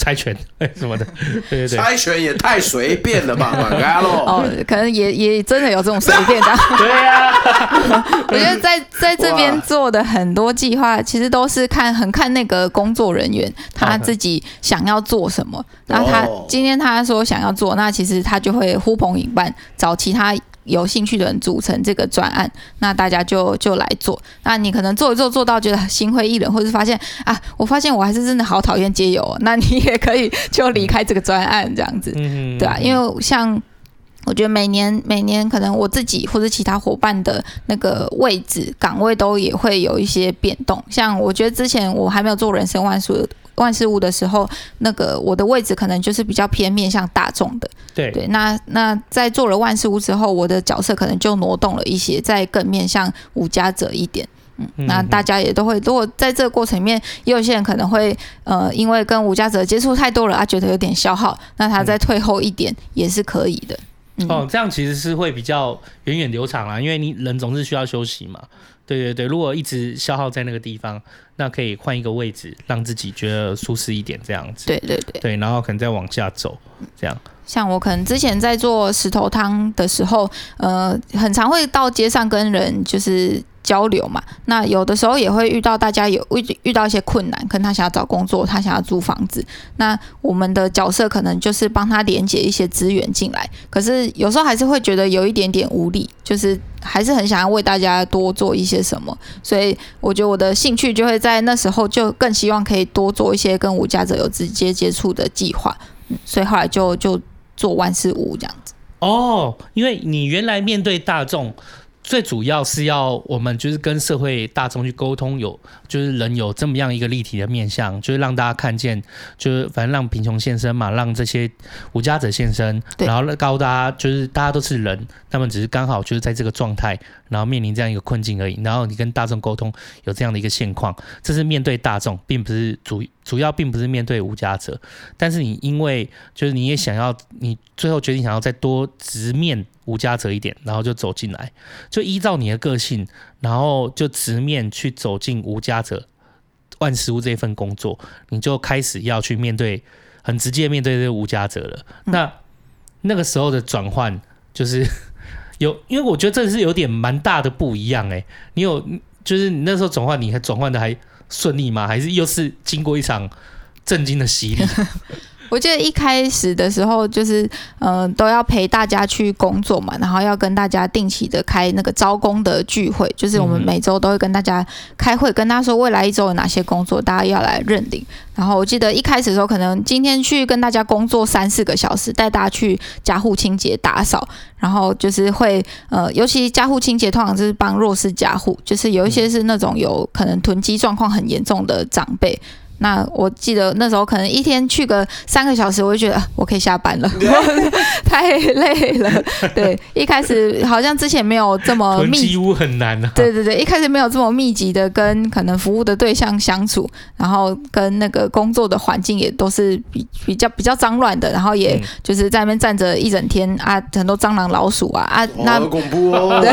猜拳 什么的，对对对，猜拳也太随便了吧，马嘎洛。哦，可能也也真的有这种随便的。对呀、啊，我觉得在在这边做的很多计划，其实都是看很看那个工作人员他自己想要做什么。那他今天他说想要做，那其实他就会呼朋引伴，找其他。有兴趣的人组成这个专案，那大家就就来做。那你可能做一做做到觉得心灰意冷，或者是发现啊，我发现我还是真的好讨厌街友哦，那你也可以就离开这个专案这样子，对啊，因为像我觉得每年每年可能我自己或者其他伙伴的那个位置岗位都也会有一些变动。像我觉得之前我还没有做人生万事万事物的时候，那个我的位置可能就是比较偏面向大众的。对对，那那在做了万事屋之后，我的角色可能就挪动了一些，再更面向无家者一点。嗯，那大家也都会，如果在这个过程里面，也有些人可能会呃，因为跟无家者接触太多了，他觉得有点消耗，那他再退后一点也是可以的。嗯、哦，这样其实是会比较源远流长啦，因为你人总是需要休息嘛。对对对，如果一直消耗在那个地方，那可以换一个位置，让自己觉得舒适一点，这样子。对对对，对，然后可能再往下走，这样。像我可能之前在做石头汤的时候，呃，很常会到街上跟人就是。交流嘛，那有的时候也会遇到大家有遇遇到一些困难，可能他想要找工作，他想要租房子，那我们的角色可能就是帮他连接一些资源进来。可是有时候还是会觉得有一点点无力，就是还是很想要为大家多做一些什么。所以我觉得我的兴趣就会在在那时候就更希望可以多做一些跟无家者有直接接触的计划。所以后来就就做万事屋这样子。哦，因为你原来面对大众。最主要是要我们就是跟社会大众去沟通，有就是人有这么样一个立体的面相，就是让大家看见，就是反正让贫穷现身嘛，让这些无家者现身，然后告诉大家就是大家都是人，他们只是刚好就是在这个状态，然后面临这样一个困境而已。然后你跟大众沟通有这样的一个现况，这是面对大众，并不是主主要并不是面对无家者，但是你因为就是你也想要，你最后决定想要再多直面。无家者一点，然后就走进来，就依照你的个性，然后就直面去走进无家者万事屋这份工作，你就开始要去面对，很直接面对这个无家者了。嗯、那那个时候的转换，就是有，因为我觉得这是有点蛮大的不一样哎、欸。你有，就是你那时候转换，你还转换的还顺利吗？还是又是经过一场震惊的洗礼？我记得一开始的时候，就是嗯、呃，都要陪大家去工作嘛，然后要跟大家定期的开那个招工的聚会，就是我们每周都会跟大家开会，跟大家说未来一周有哪些工作，大家要来认领。然后我记得一开始的时候，可能今天去跟大家工作三四个小时，带大家去家户清洁打扫，然后就是会呃，尤其家户清洁通常就是帮弱势家户，就是有一些是那种有可能囤积状况很严重的长辈。那我记得那时候可能一天去个三个小时，我就觉得我可以下班了，太累了。对，一开始好像之前没有这么密集，很难啊。对对对，一开始没有这么密集的跟可能服务的对象相处，然后跟那个工作的环境也都是比比较比较脏乱的，然后也就是在那边站着一整天啊，很多蟑螂老鼠啊啊，那好恐怖哦！对，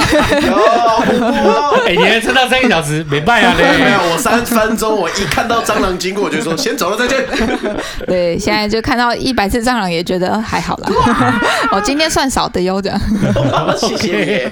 好恐怖哦！哎，你还撑到三个小时，没办法嘞。没有，我三分钟，我一看到蟑螂经过。我就说先走了，再见。对，现在就看到一百次蟑螂，也觉得还好啦。我 今天算少的哟，这样。谢谢。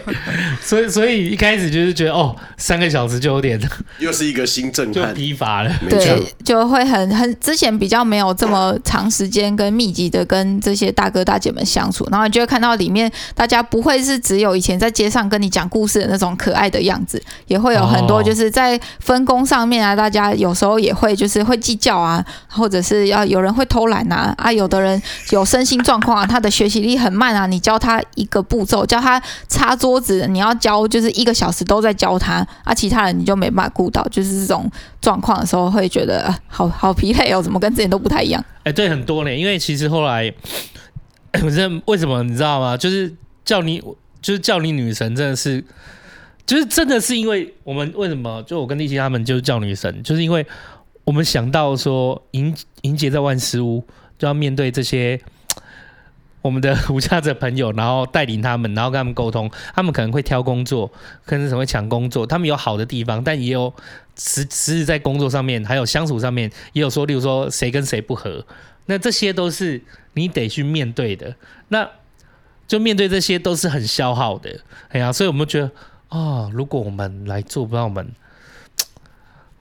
所以，所以一开始就是觉得，哦，三个小时就有点，又是一个新震撼，疲乏了。对，就会很很之前比较没有这么长时间跟密集的跟这些大哥大姐们相处，然后你就会看到里面大家不会是只有以前在街上跟你讲故事的那种可爱的样子，也会有很多就是在分工上面啊，大家有时候也会就是会。计较啊，或者是要有人会偷懒啊，啊，有的人有身心状况啊，他的学习力很慢啊，你教他一个步骤，教他擦桌子，你要教就是一个小时都在教他，啊，其他人你就没办法顾到，就是这种状况的时候，会觉得好好疲累哦，怎么跟之前都不太一样？哎，对，很多呢，因为其实后来，反正为什么你知道吗？就是叫你，就是叫你女神，真的是，就是真的是因为我们为什么？就我跟丽琪他们就是叫女神，就是因为。我们想到说，迎迎接在万事屋，就要面对这些 我们的 无家者朋友，然后带领他们，然后跟他们沟通。他们可能会挑工作，可能是会抢工作。他们有好的地方，但也有实实质在工作上面，还有相处上面，也有说，例如说谁跟谁不合，那这些都是你得去面对的，那就面对这些都是很消耗的，哎呀，所以我们觉得啊、哦，如果我们来做，不知道我们。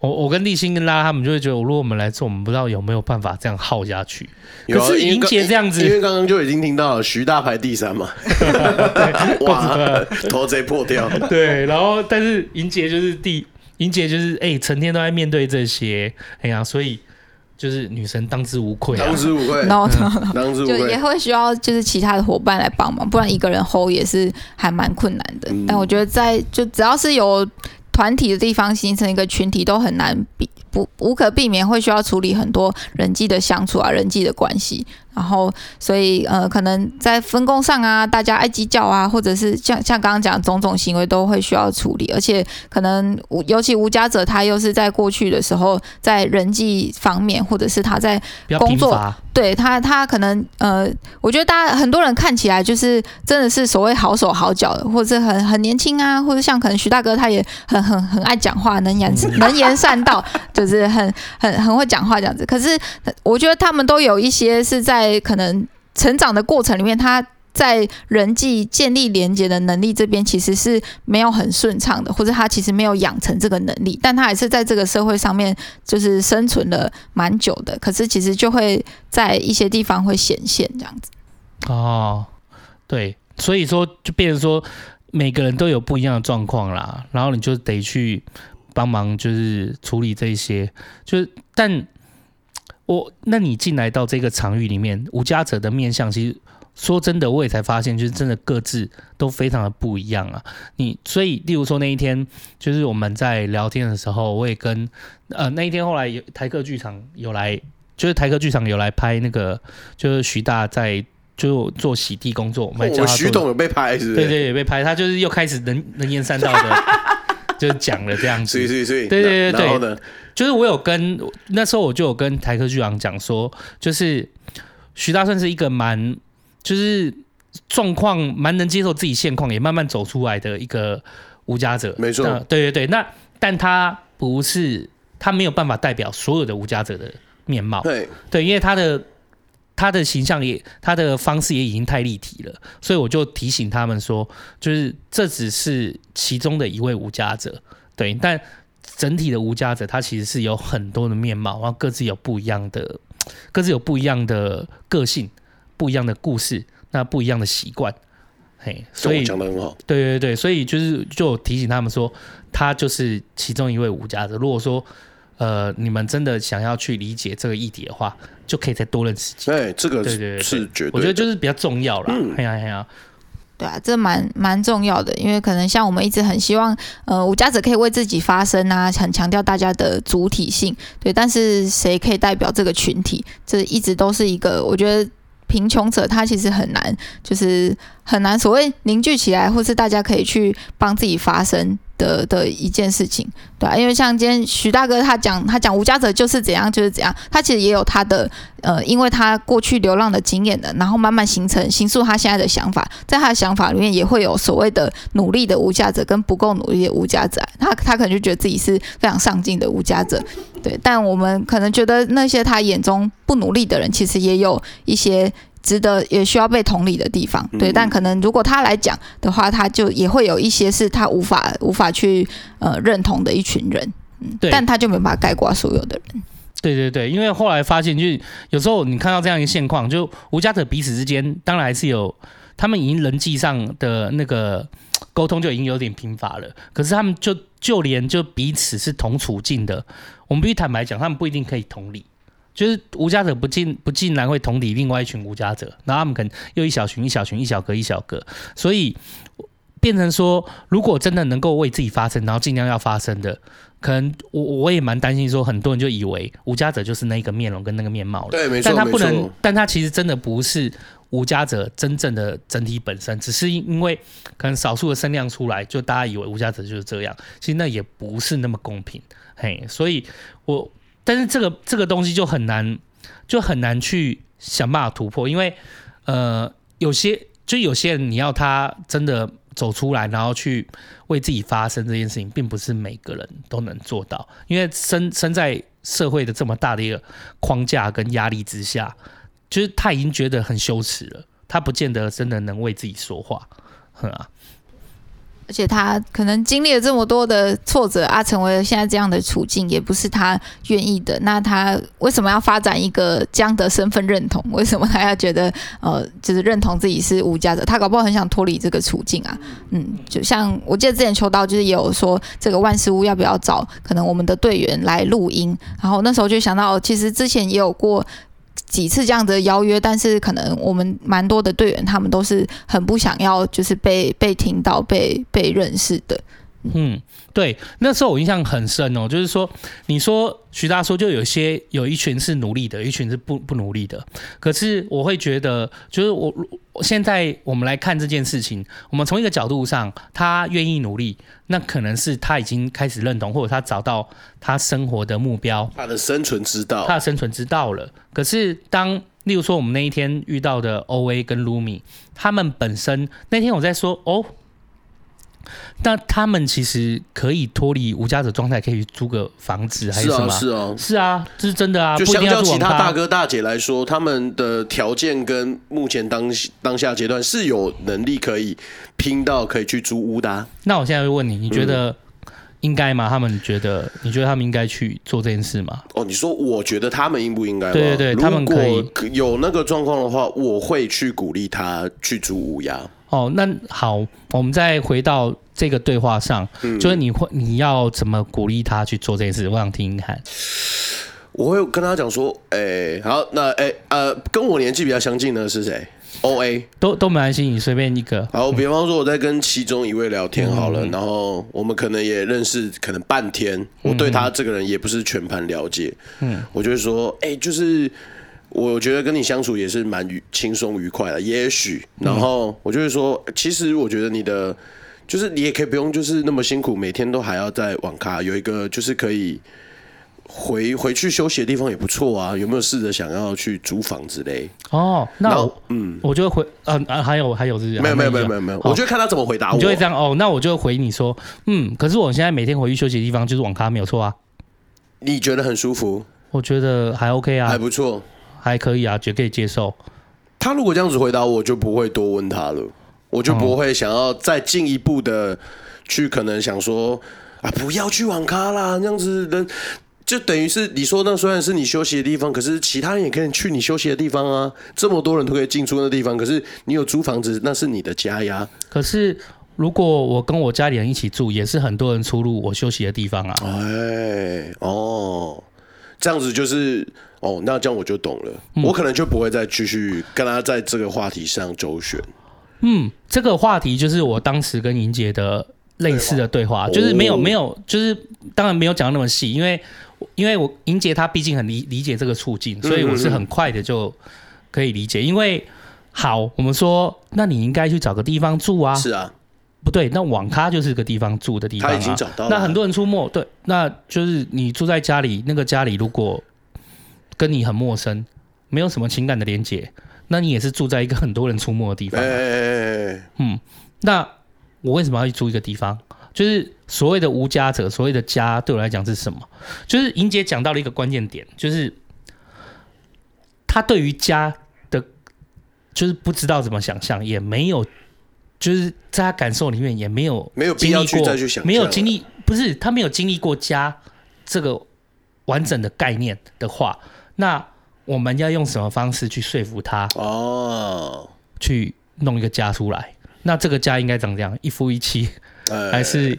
我我跟立新跟拉他们就会觉得，如果我们来做，我们不知道有没有办法这样耗下去。可是莹姐这样子，因为刚刚就已经听到了徐大排第三嘛，对哇，头贼破掉。对，然后但是莹姐就是第，莹姐就是哎，成天都在面对这些，哎呀，所以就是女神当之无愧，当之无愧，然后当之无愧，就也会需要就是其他的伙伴来帮忙，不然一个人 hold 也是还蛮困难的。嗯、但我觉得在就只要是有。团体的地方形成一个群体都很难比不无可避免会需要处理很多人际的相处啊，人际的关系。然后，所以呃，可能在分工上啊，大家爱计较啊，或者是像像刚刚讲种种行为都会需要处理，而且可能尤其无家者，他又是在过去的时候，在人际方面，或者是他在工作，对他他可能呃，我觉得大家很多人看起来就是真的是所谓好手好脚的，或者是很很年轻啊，或者像可能徐大哥他也很很很爱讲话，能言能言善道，就是很很很会讲话这样子。可是我觉得他们都有一些是在。在可能成长的过程里面，他在人际建立连接的能力这边其实是没有很顺畅的，或者他其实没有养成这个能力，但他还是在这个社会上面就是生存了蛮久的。可是其实就会在一些地方会显现这样子。哦，对，所以说就变成说每个人都有不一样的状况啦，然后你就得去帮忙，就是处理这些，就是但。我，那你进来到这个场域里面，无家者的面相，其实说真的，我也才发现，就是真的各自都非常的不一样啊。你所以，例如说那一天，就是我们在聊天的时候，我也跟呃那一天后来有台客剧场有来，就是台客剧场有来拍那个，就是徐大在就做洗地工作，我们徐董有被拍是？对对，有被拍，他就是又开始能能言善道的，就是讲了这样子，对对对对对。就是我有跟那时候我就有跟台科剧场讲说，就是徐大顺是一个蛮就是状况蛮能接受自己现况，也慢慢走出来的一个无家者。没错，对对对。那但他不是他没有办法代表所有的无家者的面貌。对对，因为他的他的形象也他的方式也已经太立体了，所以我就提醒他们说，就是这只是其中的一位无家者。对，但。整体的无家者，他其实是有很多的面貌，然后各自有不一样的，各自有不一样的个性，不一样的故事，那不一样的习惯，嘿，所以讲的很好，对对对，所以就是就提醒他们说，他就是其中一位无家者。如果说呃你们真的想要去理解这个议题的话，就可以再多认识几个。对，这个是对对对是绝对，我觉得就是比较重要啦。哎呀哎呀。对啊，这蛮蛮重要的，因为可能像我们一直很希望，呃，无家者可以为自己发声啊，很强调大家的主体性，对，但是谁可以代表这个群体？这一直都是一个，我觉得贫穷者他其实很难，就是很难所谓凝聚起来，或是大家可以去帮自己发声。的的一件事情，对啊，因为像今天徐大哥他讲，他讲无家者就是怎样就是怎样，他其实也有他的呃，因为他过去流浪的经验的，然后慢慢形成形塑他现在的想法，在他的想法里面也会有所谓的努力的无家者跟不够努力的无家者，他他可能就觉得自己是非常上进的无家者，对，但我们可能觉得那些他眼中不努力的人，其实也有一些。值得也需要被同理的地方，对，但可能如果他来讲的话，他就也会有一些是他无法无法去呃认同的一群人，嗯，对，但他就没办法概括所有的人。对对对，因为后来发现，就是有时候你看到这样一个现况，就无家者彼此之间当然还是有，他们已经人际上的那个沟通就已经有点贫乏了，可是他们就就连就彼此是同处境的，我们必须坦白讲，他们不一定可以同理。就是无家者不尽不尽然会同理另外一群无家者，然后他们可能又一小群一小群一小格一小格，所以变成说，如果真的能够为自己发声，然后尽量要发声的，可能我我也蛮担心说，很多人就以为无家者就是那个面容跟那个面貌了，对，没错，但他不能，但他其实真的不是无家者真正的整体本身，只是因为可能少数的声量出来，就大家以为无家者就是这样，其实那也不是那么公平，嘿，所以我。但是这个这个东西就很难，就很难去想办法突破，因为呃，有些就有些人你要他真的走出来，然后去为自己发声这件事情，并不是每个人都能做到。因为身身在社会的这么大的一个框架跟压力之下，就是他已经觉得很羞耻了，他不见得真的能为自己说话，哼啊。而且他可能经历了这么多的挫折啊，成为了现在这样的处境，也不是他愿意的。那他为什么要发展一个这样的身份认同？为什么他要觉得呃，就是认同自己是无家者？他搞不好很想脱离这个处境啊。嗯，就像我记得之前秋刀就是也有说，这个万事屋要不要找可能我们的队员来录音？然后那时候就想到，其实之前也有过。几次这样的邀约，但是可能我们蛮多的队员，他们都是很不想要，就是被被听到、被被认识的。嗯，对，那时候我印象很深哦，就是说，你说徐大说，就有些有一群是努力的，有一群是不不努力的。可是我会觉得，就是我现在我们来看这件事情，我们从一个角度上，他愿意努力，那可能是他已经开始认同，或者他找到他生活的目标，他的生存之道，他的生存之道了。可是当例如说我们那一天遇到的 OA 跟 Lumi，他们本身那天我在说哦。那他们其实可以脱离无家者状态，可以去租个房子，还是什么？是啊，是啊，这是真的啊。就相较其他大哥大姐来说，他们的条件跟目前当当下阶段是有能力可以拼到可以去租屋的啊。那我现在会问你，你觉得应该吗？他们觉得？你觉得他们应该去做这件事吗？哦，你说我觉得他们应不应该？对对对，他们可以有那个状况的话，我会去鼓励他去租乌鸦。哦，那好，我们再回到这个对话上，嗯、就是你会你要怎么鼓励他去做这件事？我想听听看。我会跟他讲说，哎、欸，好，那哎、欸、呃，跟我年纪比较相近的是谁？O A 都都没关系，你随便一个。好，比方说我在跟其中一位聊天好了，嗯、然后我们可能也认识可能半天，嗯、我对他这个人也不是全盘了解，嗯，我就会说，哎、欸，就是。我觉得跟你相处也是蛮愉轻松愉快的，也许，然后我就会说，其实我觉得你的，就是你也可以不用就是那么辛苦，每天都还要在网咖有一个就是可以回回去休息的地方也不错啊，有没有试着想要去租房之类？哦，那我嗯，我就回，嗯啊，还有还有这些，没有没有没有没有没有，我就看他怎么回答我，你就会这样哦，那我就回你说，嗯，可是我现在每天回去休息的地方就是网咖，没有错啊，你觉得很舒服？我觉得还 OK 啊，还不错。还可以啊，绝可以接受。他如果这样子回答我，就不会多问他了，我就不会想要再进一步的去可能想说啊，不要去网咖啦，那样子人就等于是你说那虽然是你休息的地方，可是其他人也可以去你休息的地方啊。这么多人都可以进出那地方，可是你有租房子，那是你的家呀。可是如果我跟我家里人一起住，也是很多人出入我休息的地方啊。哎，哦。这样子就是哦，那这样我就懂了，嗯、我可能就不会再继续跟他在这个话题上周旋。嗯，这个话题就是我当时跟莹姐的类似的对话，对就是没有、哦、没有，就是当然没有讲那么细，因为因为我莹姐她毕竟很理理解这个处境，所以我是很快的就可以理解。因为好，我们说，那你应该去找个地方住啊。是啊。不对，那网咖就是个地方住的地方啊。他已经找到了。那很多人出没，对，那就是你住在家里，那个家里如果跟你很陌生，没有什么情感的连接，那你也是住在一个很多人出没的地方啊。欸。嗯，那我为什么要去住一个地方？就是所谓的无家者，所谓的家对我来讲是什么？就是莹姐讲到了一个关键点，就是他对于家的，就是不知道怎么想象，也没有。就是在他感受里面也没有没有必要去再去想，没有经历，不是他没有经历过家这个完整的概念的话，那我们要用什么方式去说服他？哦，去弄一个家出来，那这个家应该长这样，一夫一妻，还是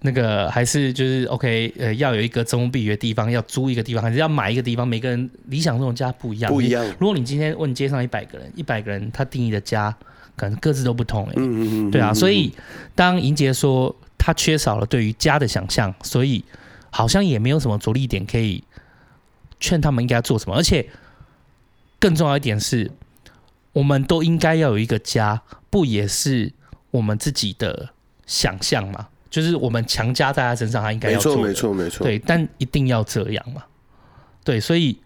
那个还是就是 OK？呃，要有一个遮风避雨的地方，要租一个地方，还是要买一个地方？每个人理想中的家不一样，不一样。如果你今天问街上一百个人，一百个人他定义的家。可能各自都不同哎、欸，对啊，所以当莹杰说他缺少了对于家的想象，所以好像也没有什么着力点可以劝他们应该做什么，而且更重要一点是，我们都应该要有一个家，不也是我们自己的想象嘛？就是我们强加在他身上，他应该要做，没错没错没错，对，但一定要这样嘛？对，所以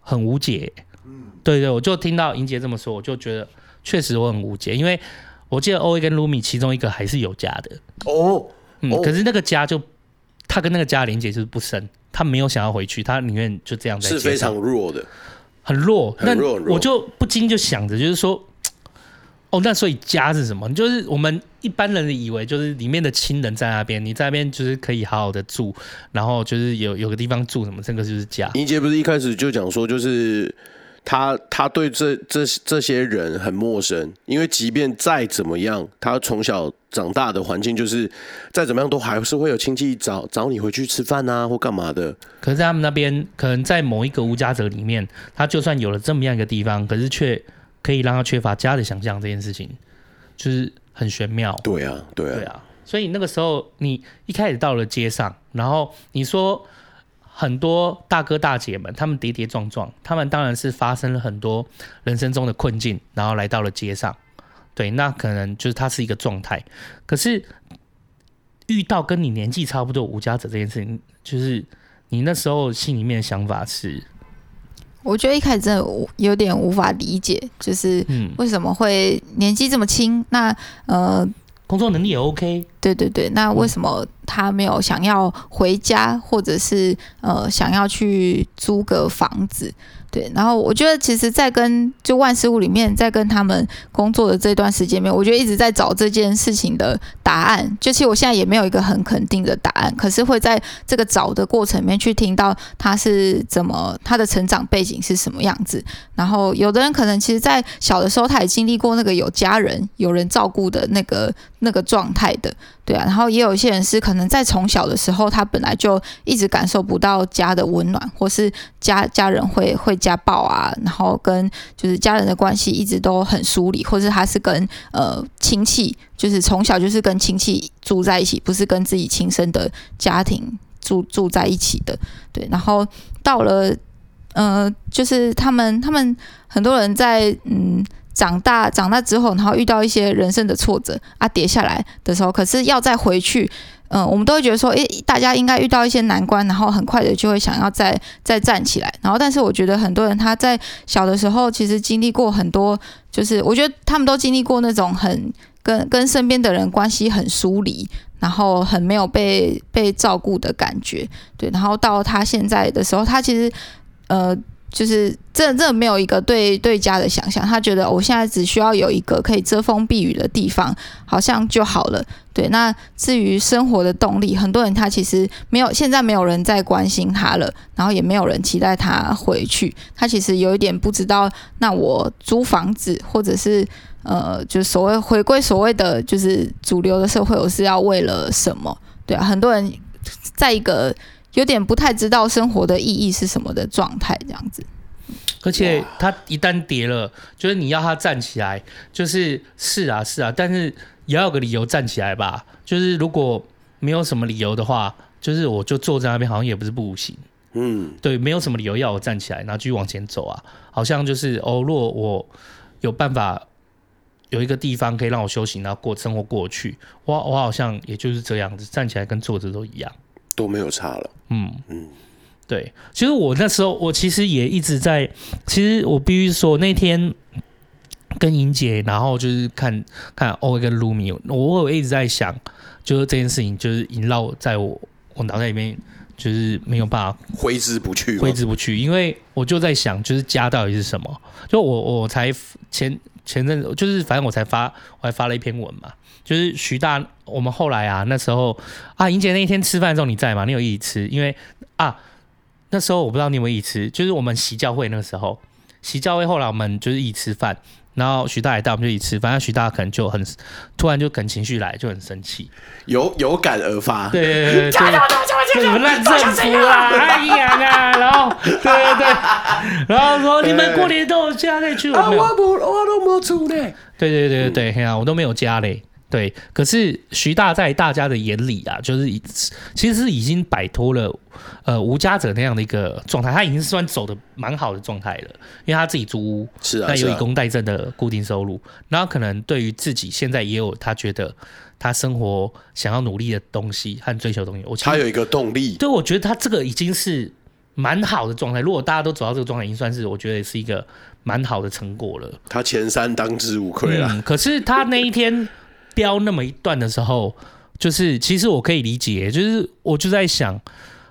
很无解、嗯，对，对对，我就听到莹姐这么说，我就觉得。确实我很无解，因为我记得 OA 跟 Lumi 其中一个还是有家的哦，嗯，可是那个家就他跟那个家的连接就是不深，他没有想要回去，他宁愿就这样在。是非常弱的，很弱，很弱。那我就不禁就想着，就是说，哦，那所以家是什么？就是我们一般人以为，就是里面的亲人在那边，你在那边就是可以好好的住，然后就是有有个地方住什么，这个就是家。英杰不是一开始就讲说，就是。他他对这这这些人很陌生，因为即便再怎么样，他从小长大的环境就是再怎么样都还是会有亲戚找找你回去吃饭啊或干嘛的。可是在他们那边，可能在某一个无家者里面，他就算有了这么样一个地方，可是却可以让他缺乏家的想象，这件事情就是很玄妙。对啊，对啊，对啊。所以那个时候，你一开始到了街上，然后你说。很多大哥大姐们，他们跌跌撞撞，他们当然是发生了很多人生中的困境，然后来到了街上。对，那可能就是他是一个状态。可是遇到跟你年纪差不多无家者这件事情，就是你那时候心里面的想法是？我觉得一开始真的有点无法理解，就是为什么会年纪这么轻？那呃，工作能力也 OK。对对对，那为什么？他没有想要回家，或者是呃想要去租个房子。对，然后我觉得其实，在跟就万事屋里面，在跟他们工作的这段时间里面，我觉得一直在找这件事情的答案。就其实我现在也没有一个很肯定的答案，可是会在这个找的过程里面去听到他是怎么，他的成长背景是什么样子。然后有的人可能其实，在小的时候他也经历过那个有家人、有人照顾的那个那个状态的，对啊。然后也有一些人是可能在从小的时候，他本来就一直感受不到家的温暖，或是家家人会会。家暴啊，然后跟就是家人的关系一直都很疏离，或者他是跟呃亲戚，就是从小就是跟亲戚住在一起，不是跟自己亲生的家庭住住在一起的。对，然后到了呃，就是他们他们很多人在嗯长大长大之后，然后遇到一些人生的挫折啊，跌下来的时候，可是要再回去。嗯，我们都会觉得说，诶，大家应该遇到一些难关，然后很快的就会想要再再站起来。然后，但是我觉得很多人他在小的时候其实经历过很多，就是我觉得他们都经历过那种很跟跟身边的人关系很疏离，然后很没有被被照顾的感觉。对，然后到他现在的时候，他其实呃。就是这这没有一个对对家的想象，他觉得我现在只需要有一个可以遮风避雨的地方，好像就好了。对，那至于生活的动力，很多人他其实没有，现在没有人在关心他了，然后也没有人期待他回去。他其实有一点不知道，那我租房子或者是呃，就所谓回归所谓的就是主流的社会，我是要为了什么？对啊，很多人在一个。有点不太知道生活的意义是什么的状态，这样子。而且他一旦跌了，就是你要他站起来，就是是啊是啊，但是也要有个理由站起来吧。就是如果没有什么理由的话，就是我就坐在那边，好像也不是不行。嗯，对，没有什么理由要我站起来，然后继续往前走啊。好像就是哦，如果我有办法有一个地方可以让我休息，然后过生活过去，我我好像也就是这样子，站起来跟坐着都一样。都没有差了。嗯嗯，对，其实我那时候，我其实也一直在。其实我必须说，那天跟莹姐，然后就是看看欧跟卢米，我我一直在想，就是这件事情，就是萦绕在我我脑袋里面，就是没有办法挥之不去，挥之不去。因为我就在想，就是家到底是什么？就我我才前前阵子，就是反正我才发，我还发了一篇文嘛。就是徐大，我们后来啊，那时候啊，莹姐那一天吃饭的时候你在吗？你有一起吃？因为啊，那时候我不知道你有没有一起吃，就是我们洗教会那个时候，洗教会后来我们就是一起吃饭，然后徐大也带我们就一起吃，反正徐大可能就很突然就可能情绪来，就很生气，有有感而发，对对对对，就你们烂政府啊，哎呀啊，然后对对对，然后说你们过年都有家里去，啊，我不我都没出嘞，对对对对对，我都没有家嘞。对，可是徐大在大家的眼里啊，就是其实是已经摆脱了呃无家者那样的一个状态，他已经算走的蛮好的状态了，因为他自己租屋，是啊，那有以工代赈的固定收入，然后可能对于自己现在也有他觉得他生活想要努力的东西和追求的东西，我他有一个动力，对，我觉得他这个已经是蛮好的状态。如果大家都走到这个状态，已经算是我觉得是一个蛮好的成果了。他前三当之无愧了，嗯，可是他那一天。飙那么一段的时候，就是其实我可以理解，就是我就在想，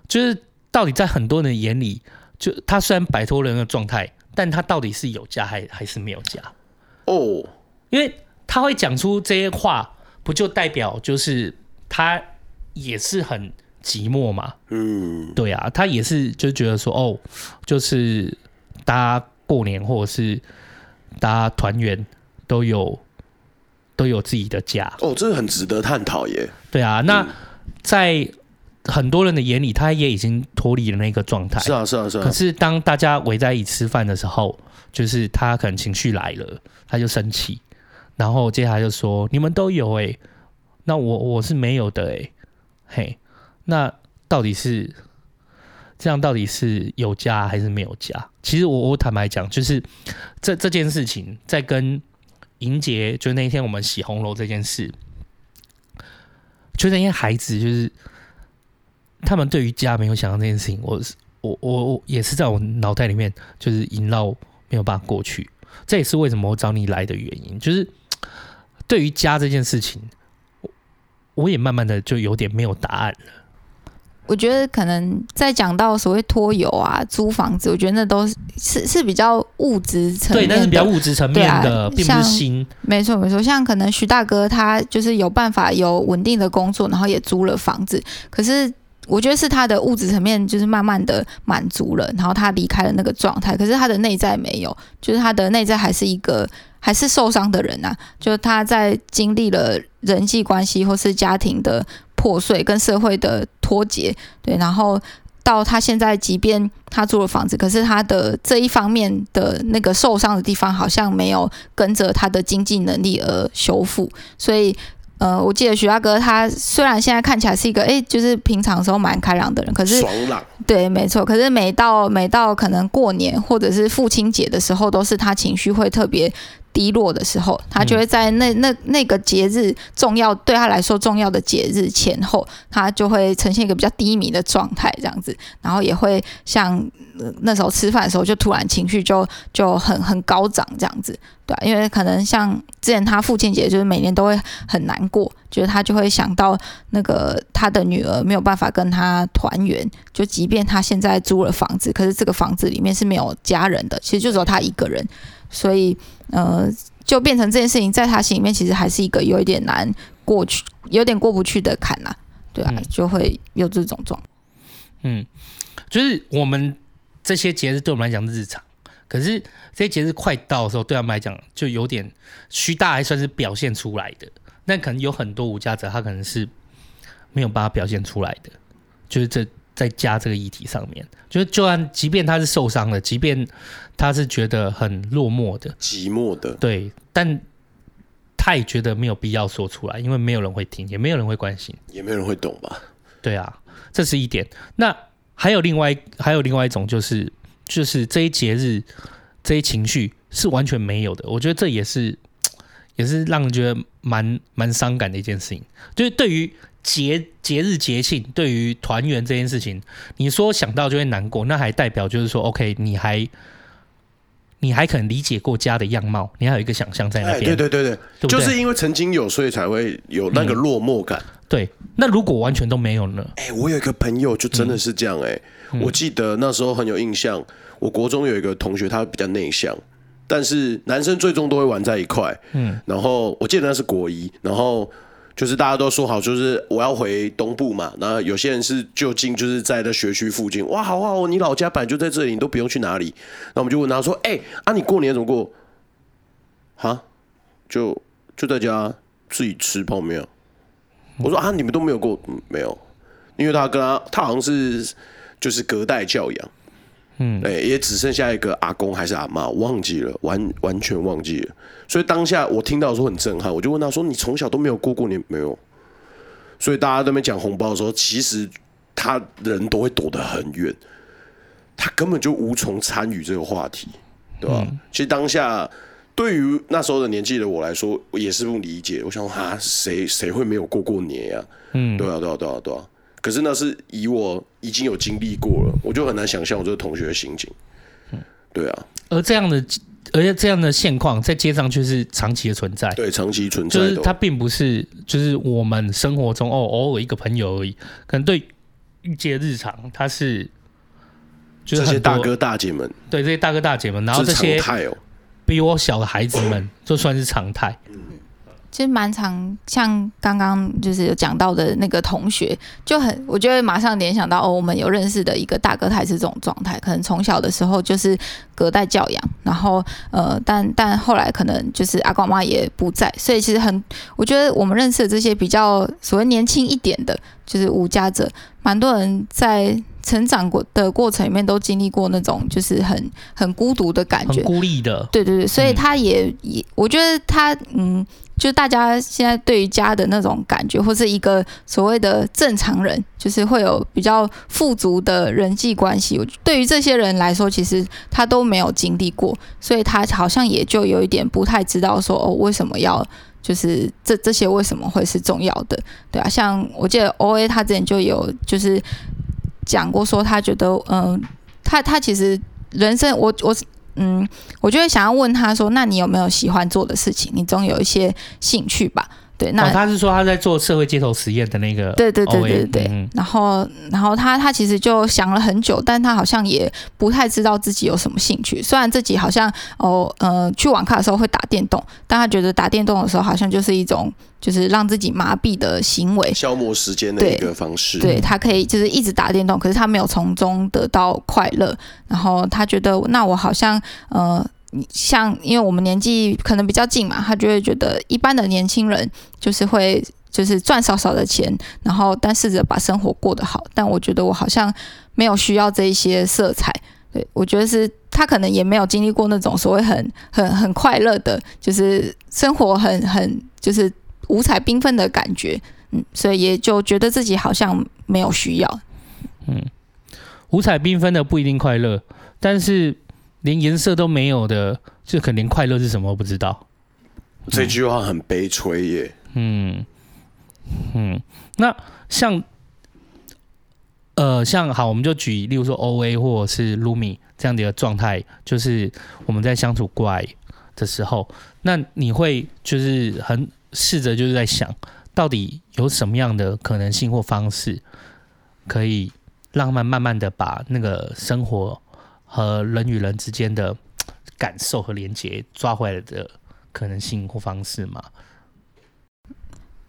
就是到底在很多人眼里，就他虽然摆脱人的状态，但他到底是有家还还是没有家？哦，因为他会讲出这些话，不就代表就是他也是很寂寞嘛？嗯，对啊，他也是就觉得说，哦，就是大家过年或者是大家团圆都有。都有自己的家哦，这个很值得探讨耶。对啊，那在很多人的眼里，他也已经脱离了那个状态。是啊，是啊，是啊。可是当大家围在一起吃饭的时候，就是他可能情绪来了，他就生气，然后接下来就说：“你们都有哎，那我我是没有的哎，嘿，那到底是这样？到底是有家还是没有家？其实我我坦白讲，就是这这件事情在跟。”迎接就那一天我们洗红楼这件事，就那些孩子就是他们对于家没有想到这件事情，我我我我也是在我脑袋里面就是萦绕没有办法过去，这也是为什么我找你来的原因，就是对于家这件事情，我我也慢慢的就有点没有答案了。我觉得可能在讲到所谓拖油啊、租房子，我觉得那都是是是比较物质层面的，对，那是比较物质层面的，啊、并不是心。没错没错，像可能徐大哥他就是有办法有稳定的工作，然后也租了房子，可是我觉得是他的物质层面就是慢慢的满足了，然后他离开了那个状态，可是他的内在没有，就是他的内在还是一个还是受伤的人呐、啊，就是他在经历了人际关系或是家庭的。破碎跟社会的脱节，对，然后到他现在，即便他租了房子，可是他的这一方面的那个受伤的地方，好像没有跟着他的经济能力而修复，所以。呃，我记得徐大哥他虽然现在看起来是一个哎，就是平常时候蛮开朗的人，可是爽朗，对，没错。可是每到每到可能过年或者是父亲节的时候，都是他情绪会特别低落的时候，他就会在那那那个节日重要对他来说重要的节日前后，他就会呈现一个比较低迷的状态这样子，然后也会像那时候吃饭的时候，就突然情绪就就很很高涨这样子。对，因为可能像之前他父亲节，就是每年都会很难过，就是他就会想到那个他的女儿没有办法跟他团圆，就即便他现在租了房子，可是这个房子里面是没有家人的，其实就只有他一个人，所以呃，就变成这件事情在他心里面其实还是一个有一点难过去，有点过不去的坎呐，对啊，就会有这种状。嗯，就是我们这些节日对我们来讲是日常。可是这些节日快到的时候，对他们来讲就有点虚大，还算是表现出来的。那可能有很多无价者，他可能是没有办法表现出来的。就是这在加这个议题上面，就是就算即便他是受伤的，即便他是觉得很落寞的、寂寞的，对，但他也觉得没有必要说出来，因为没有人会听，也没有人会关心，也没有人会懂吧？对啊，这是一点。那还有另外还有另外一种就是。就是这一节日，这一情绪是完全没有的。我觉得这也是，也是让人觉得蛮蛮伤感的一件事情。就是对于节节日节庆，对于团圆这件事情，你说想到就会难过，那还代表就是说，OK，你还你还可能理解过家的样貌，你还有一个想象在那边。对对对对，对就是因为曾经有，所以才会有那个落寞感。嗯、对，那如果完全都没有呢？哎，我有一个朋友就真的是这样哎、欸。嗯我记得那时候很有印象，我国中有一个同学，他比较内向，但是男生最终都会玩在一块。嗯，然后我记得那是国一，然后就是大家都说好，就是我要回东部嘛，然后有些人是就近，就是在那学区附近。哇，好好，你老家本来就在这里，你都不用去哪里。那我们就问他说：“哎，啊，你过年怎么过？哈，就就在家自己吃泡面。”我说：“啊，你们都没有过？没有，因为他跟他他好像是。”就是隔代教养，嗯，哎，也只剩下一个阿公还是阿妈，忘记了，完完全忘记了。所以当下我听到的时候很震撼，我就问他说：“你从小都没有过过年没有？”所以大家都没讲红包的时候，其实他人都会躲得很远，他根本就无从参与这个话题，对吧？嗯、其实当下对于那时候的年纪的我来说，我也是不理解。我想说啊，谁谁会没有过过年呀？嗯，对啊，对啊，对啊，对啊。可是那是以我已经有经历过了，我就很难想象我这个同学的心情。对啊。而这样的而且这样的现况在街上却是长期的存在，对，长期存在，就是它并不是就是我们生活中哦偶尔一个朋友而已，可能对一些日常，它是就是这些大哥大姐们，对这些大哥大姐们，然后这些比我小的孩子们，就算是常态。其实蛮常，像刚刚就是有讲到的那个同学，就很，我就会马上联想到哦，我们有认识的一个大哥，他也是这种状态，可能从小的时候就是隔代教养，然后呃，但但后来可能就是阿公阿妈也不在，所以其实很，我觉得我们认识的这些比较所谓年轻一点的，就是无家者，蛮多人在成长过的过程里面都经历过那种就是很很孤独的感觉，孤立的，对对对，所以他也、嗯、也，我觉得他嗯。就大家现在对于家的那种感觉，或是一个所谓的正常人，就是会有比较富足的人际关系。我对于这些人来说，其实他都没有经历过，所以他好像也就有一点不太知道说哦，为什么要就是这这些为什么会是重要的？对啊，像我记得 OA 他之前就有就是讲过说，他觉得嗯，他他其实人生我我是。嗯，我就会想要问他说：“那你有没有喜欢做的事情？你总有一些兴趣吧？”对，那、哦、他是说他在做社会街头实验的那个，对对对对对。嗯、然后，然后他他其实就想了很久，但他好像也不太知道自己有什么兴趣。虽然自己好像哦呃去网咖的时候会打电动，但他觉得打电动的时候好像就是一种就是让自己麻痹的行为，消磨时间的一个方式。对，对他可以就是一直打电动，可是他没有从中得到快乐。然后他觉得那我好像呃。像，因为我们年纪可能比较近嘛，他就会觉得一般的年轻人就是会就是赚少少的钱，然后但试着把生活过得好。但我觉得我好像没有需要这一些色彩。对，我觉得是他可能也没有经历过那种所谓很很很快乐的，就是生活很很就是五彩缤纷的感觉。嗯，所以也就觉得自己好像没有需要。嗯，五彩缤纷的不一定快乐，但是。连颜色都没有的，就可能连快乐是什么都不知道。这句话很悲催耶。嗯嗯，那像呃像好，我们就举例如说 O A 或者是 Lumi 这样的一个状态，就是我们在相处怪的时候，那你会就是很试着就是在想，到底有什么样的可能性或方式，可以让他们慢慢的把那个生活。和人与人之间的感受和连接抓回来的可能性或方式吗？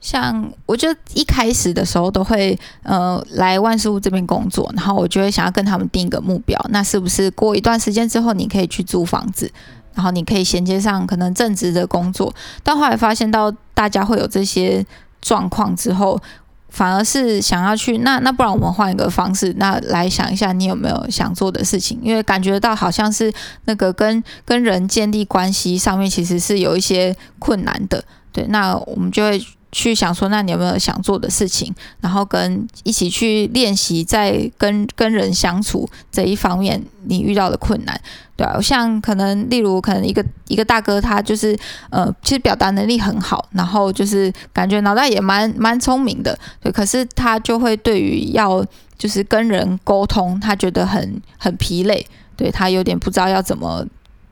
像我就一开始的时候都会呃来万事屋这边工作，然后我就会想要跟他们定一个目标，那是不是过一段时间之后你可以去租房子，然后你可以衔接上可能正职的工作？但后来发现到大家会有这些状况之后。反而是想要去，那那不然我们换一个方式，那来想一下你有没有想做的事情？因为感觉到好像是那个跟跟人建立关系上面其实是有一些困难的，对，那我们就会。去想说，那你有没有想做的事情？然后跟一起去练习，在跟跟人相处这一方面，你遇到的困难，对啊，像可能例如，可能一个一个大哥，他就是呃，其实表达能力很好，然后就是感觉脑袋也蛮蛮聪明的，对，可是他就会对于要就是跟人沟通，他觉得很很疲累，对，他有点不知道要怎么。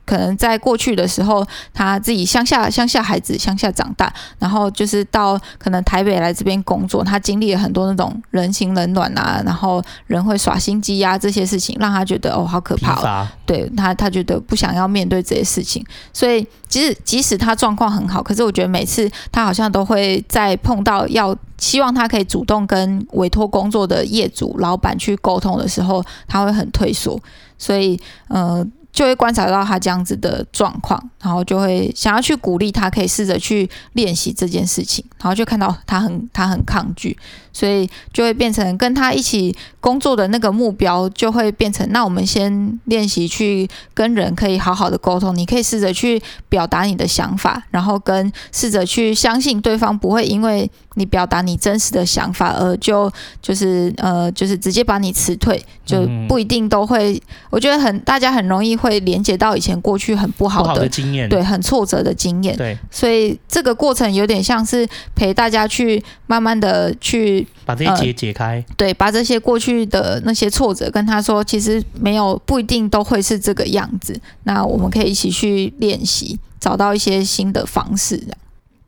可能在过去的时候，他自己乡下乡下孩子乡下长大，然后就是到可能台北来这边工作，他经历了很多那种人情冷暖啊，然后人会耍心机啊这些事情，让他觉得哦好可怕哦。对他，他觉得不想要面对这些事情，所以即使即使他状况很好，可是我觉得每次他好像都会在碰到要希望他可以主动跟委托工作的业主老板去沟通的时候，他会很退缩，所以呃。就会观察到他这样子的状况，然后就会想要去鼓励他，可以试着去练习这件事情，然后就看到他很他很抗拒，所以就会变成跟他一起工作的那个目标就会变成，那我们先练习去跟人可以好好的沟通，你可以试着去表达你的想法，然后跟试着去相信对方不会因为你表达你真实的想法，而就就是呃就是直接把你辞退，就不一定都会。嗯、我觉得很大家很容易会连接到以前过去很不好的，不好的经验，对，很挫折的经验。对，所以这个过程有点像是陪大家去慢慢的去把这些结解开、呃，对，把这些过去的那些挫折跟他说，其实没有不一定都会是这个样子。那我们可以一起去练习，找到一些新的方式。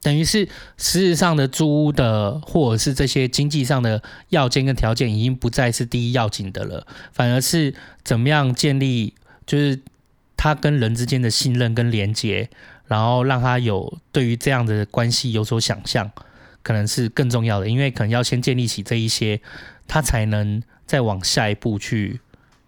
等于是实质上的租屋的，或者是这些经济上的要件跟条件，已经不再是第一要紧的了，反而是怎么样建立，就是他跟人之间的信任跟连接，然后让他有对于这样的关系有所想象，可能是更重要的，因为可能要先建立起这一些，他才能再往下一步去。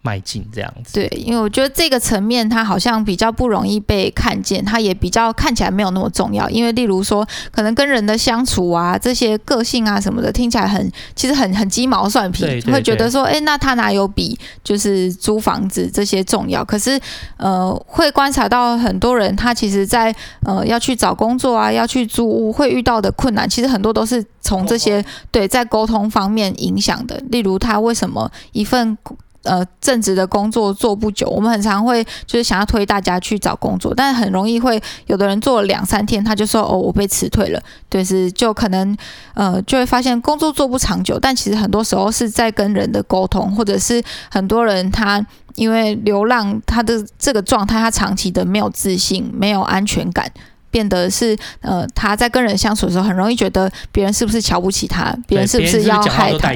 迈进这样子，对，因为我觉得这个层面它好像比较不容易被看见，它也比较看起来没有那么重要。因为例如说，可能跟人的相处啊，这些个性啊什么的，听起来很其实很很鸡毛蒜皮，会觉得说，哎，那他哪有比就是租房子这些重要？可是呃，会观察到很多人，他其实在呃要去找工作啊，要去租屋会遇到的困难，其实很多都是从这些对在沟通方面影响的。例如他为什么一份。呃，正职的工作做不久，我们很常会就是想要推大家去找工作，但很容易会有的人做了两三天，他就说哦，我被辞退了，就是就可能呃就会发现工作做不长久，但其实很多时候是在跟人的沟通，或者是很多人他因为流浪，他的这个状态，他长期的没有自信，没有安全感。变得是呃，他在跟人相处的时候，很容易觉得别人是不是瞧不起他，别人是不是要害他？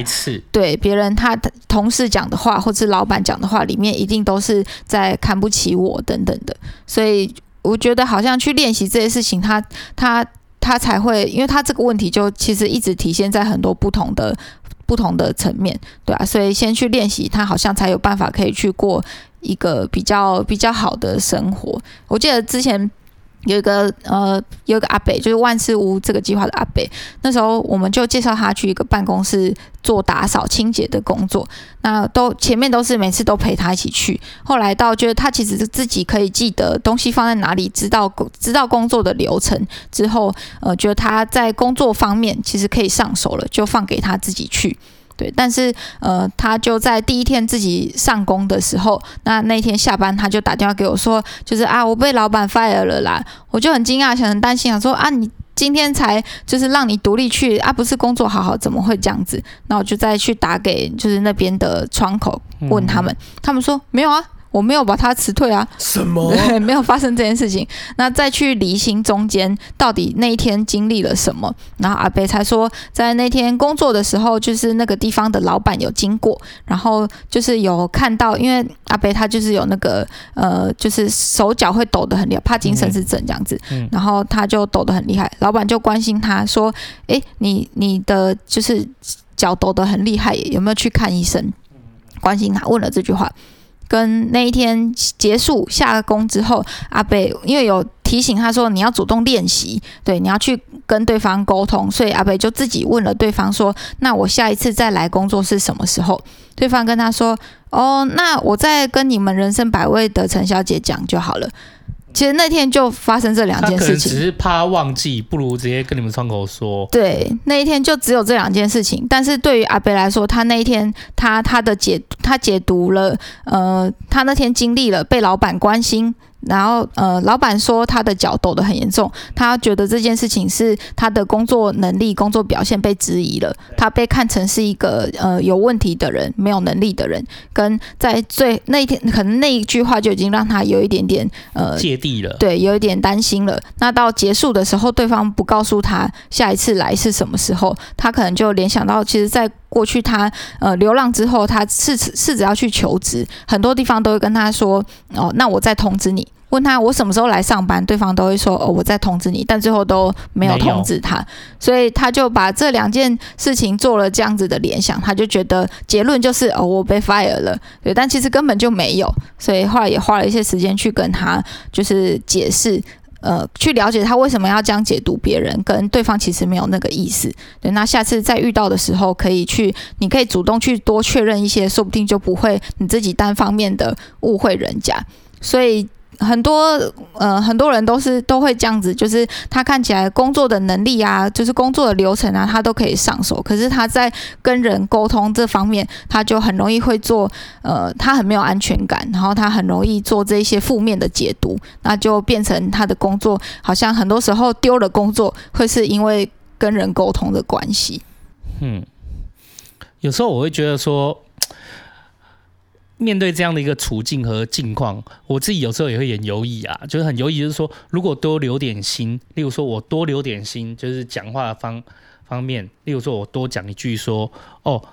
对，别人他同事讲的话，或是老板讲的话，里面一定都是在看不起我等等的。所以我觉得好像去练习这些事情，他他他才会，因为他这个问题就其实一直体现在很多不同的不同的层面，对啊，所以先去练习，他好像才有办法可以去过一个比较比较好的生活。我记得之前。有一个呃，有一个阿北，就是万事屋这个计划的阿北。那时候我们就介绍他去一个办公室做打扫清洁的工作。那都前面都是每次都陪他一起去。后来到觉得他其实是自己可以记得东西放在哪里，知道知道工作的流程之后，呃，觉得他在工作方面其实可以上手了，就放给他自己去。对，但是呃，他就在第一天自己上工的时候，那那天下班他就打电话给我说，就是啊，我被老板 fire 了啦，我就很惊讶，想很担心啊，说啊，你今天才就是让你独立去啊，不是工作好好，怎么会这样子？那我就再去打给就是那边的窗口问他们，他们说没有啊。我没有把他辞退啊，什么？没有发生这件事情。那再去厘清中间到底那一天经历了什么，然后阿北才说，在那天工作的时候，就是那个地方的老板有经过，然后就是有看到，因为阿北他就是有那个呃，就是手脚会抖得很厉害，帕金森氏症这样子，然后他就抖得很厉害，老板就关心他说：“诶，你你的就是脚抖得很厉害，有没有去看医生？”关心他问了这句话。跟那一天结束下了工之后，阿北因为有提醒他说，你要主动练习，对，你要去跟对方沟通，所以阿北就自己问了对方说：“那我下一次再来工作是什么时候？”对方跟他说：“哦，那我再跟你们人生百味的陈小姐讲就好了。”其实那天就发生这两件事情，只是怕忘记，不如直接跟你们窗口说。对，那一天就只有这两件事情。但是对于阿北来说，他那一天他他的解他解读了，呃，他那天经历了被老板关心。然后，呃，老板说他的脚抖得很严重，他觉得这件事情是他的工作能力、工作表现被质疑了，他被看成是一个呃有问题的人、没有能力的人，跟在最那一天，可能那一句话就已经让他有一点点呃芥蒂了，对，有一点担心了。那到结束的时候，对方不告诉他下一次来是什么时候，他可能就联想到，其实，在过去他呃流浪之后，他试试着要去求职，很多地方都会跟他说哦，那我再通知你。问他我什么时候来上班，对方都会说哦，我在通知你，但最后都没有通知他，所以他就把这两件事情做了这样子的联想，他就觉得结论就是哦，我被 fire 了，对，但其实根本就没有，所以后来也花了一些时间去跟他就是解释。呃，去了解他为什么要这样解读别人，跟对方其实没有那个意思。对，那下次再遇到的时候，可以去，你可以主动去多确认一些，说不定就不会你自己单方面的误会人家。所以，很多呃很多人都是都会这样子，就是他看起来工作的能力啊，就是工作的流程啊，他都可以上手，可是他在跟人沟通这方面，他就很容易会做呃，他很没有安全感，然后他很容易做这些负面的解读，那就变成他的工作好像很多时候丢了工作，会是因为跟人沟通的关系。嗯，有时候我会觉得说。面对这样的一个处境和境况，我自己有时候也会很犹豫啊，就是很犹豫，就是说，如果多留点心，例如说我多留点心，就是讲话方方面，例如说我多讲一句说，哦，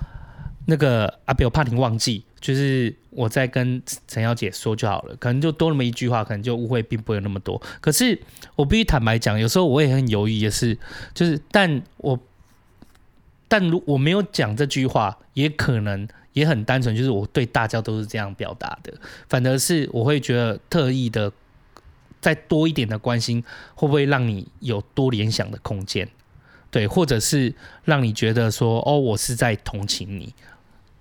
那个阿表怕你忘记，就是我在跟陈小姐说就好了，可能就多那么一句话，可能就误会并不会那么多。可是我必须坦白讲，有时候我也很犹豫的是，就是但我但如我没有讲这句话，也可能。也很单纯，就是我对大家都是这样表达的，反而是我会觉得特意的再多一点的关心，会不会让你有多联想的空间？对，或者是让你觉得说，哦，我是在同情你。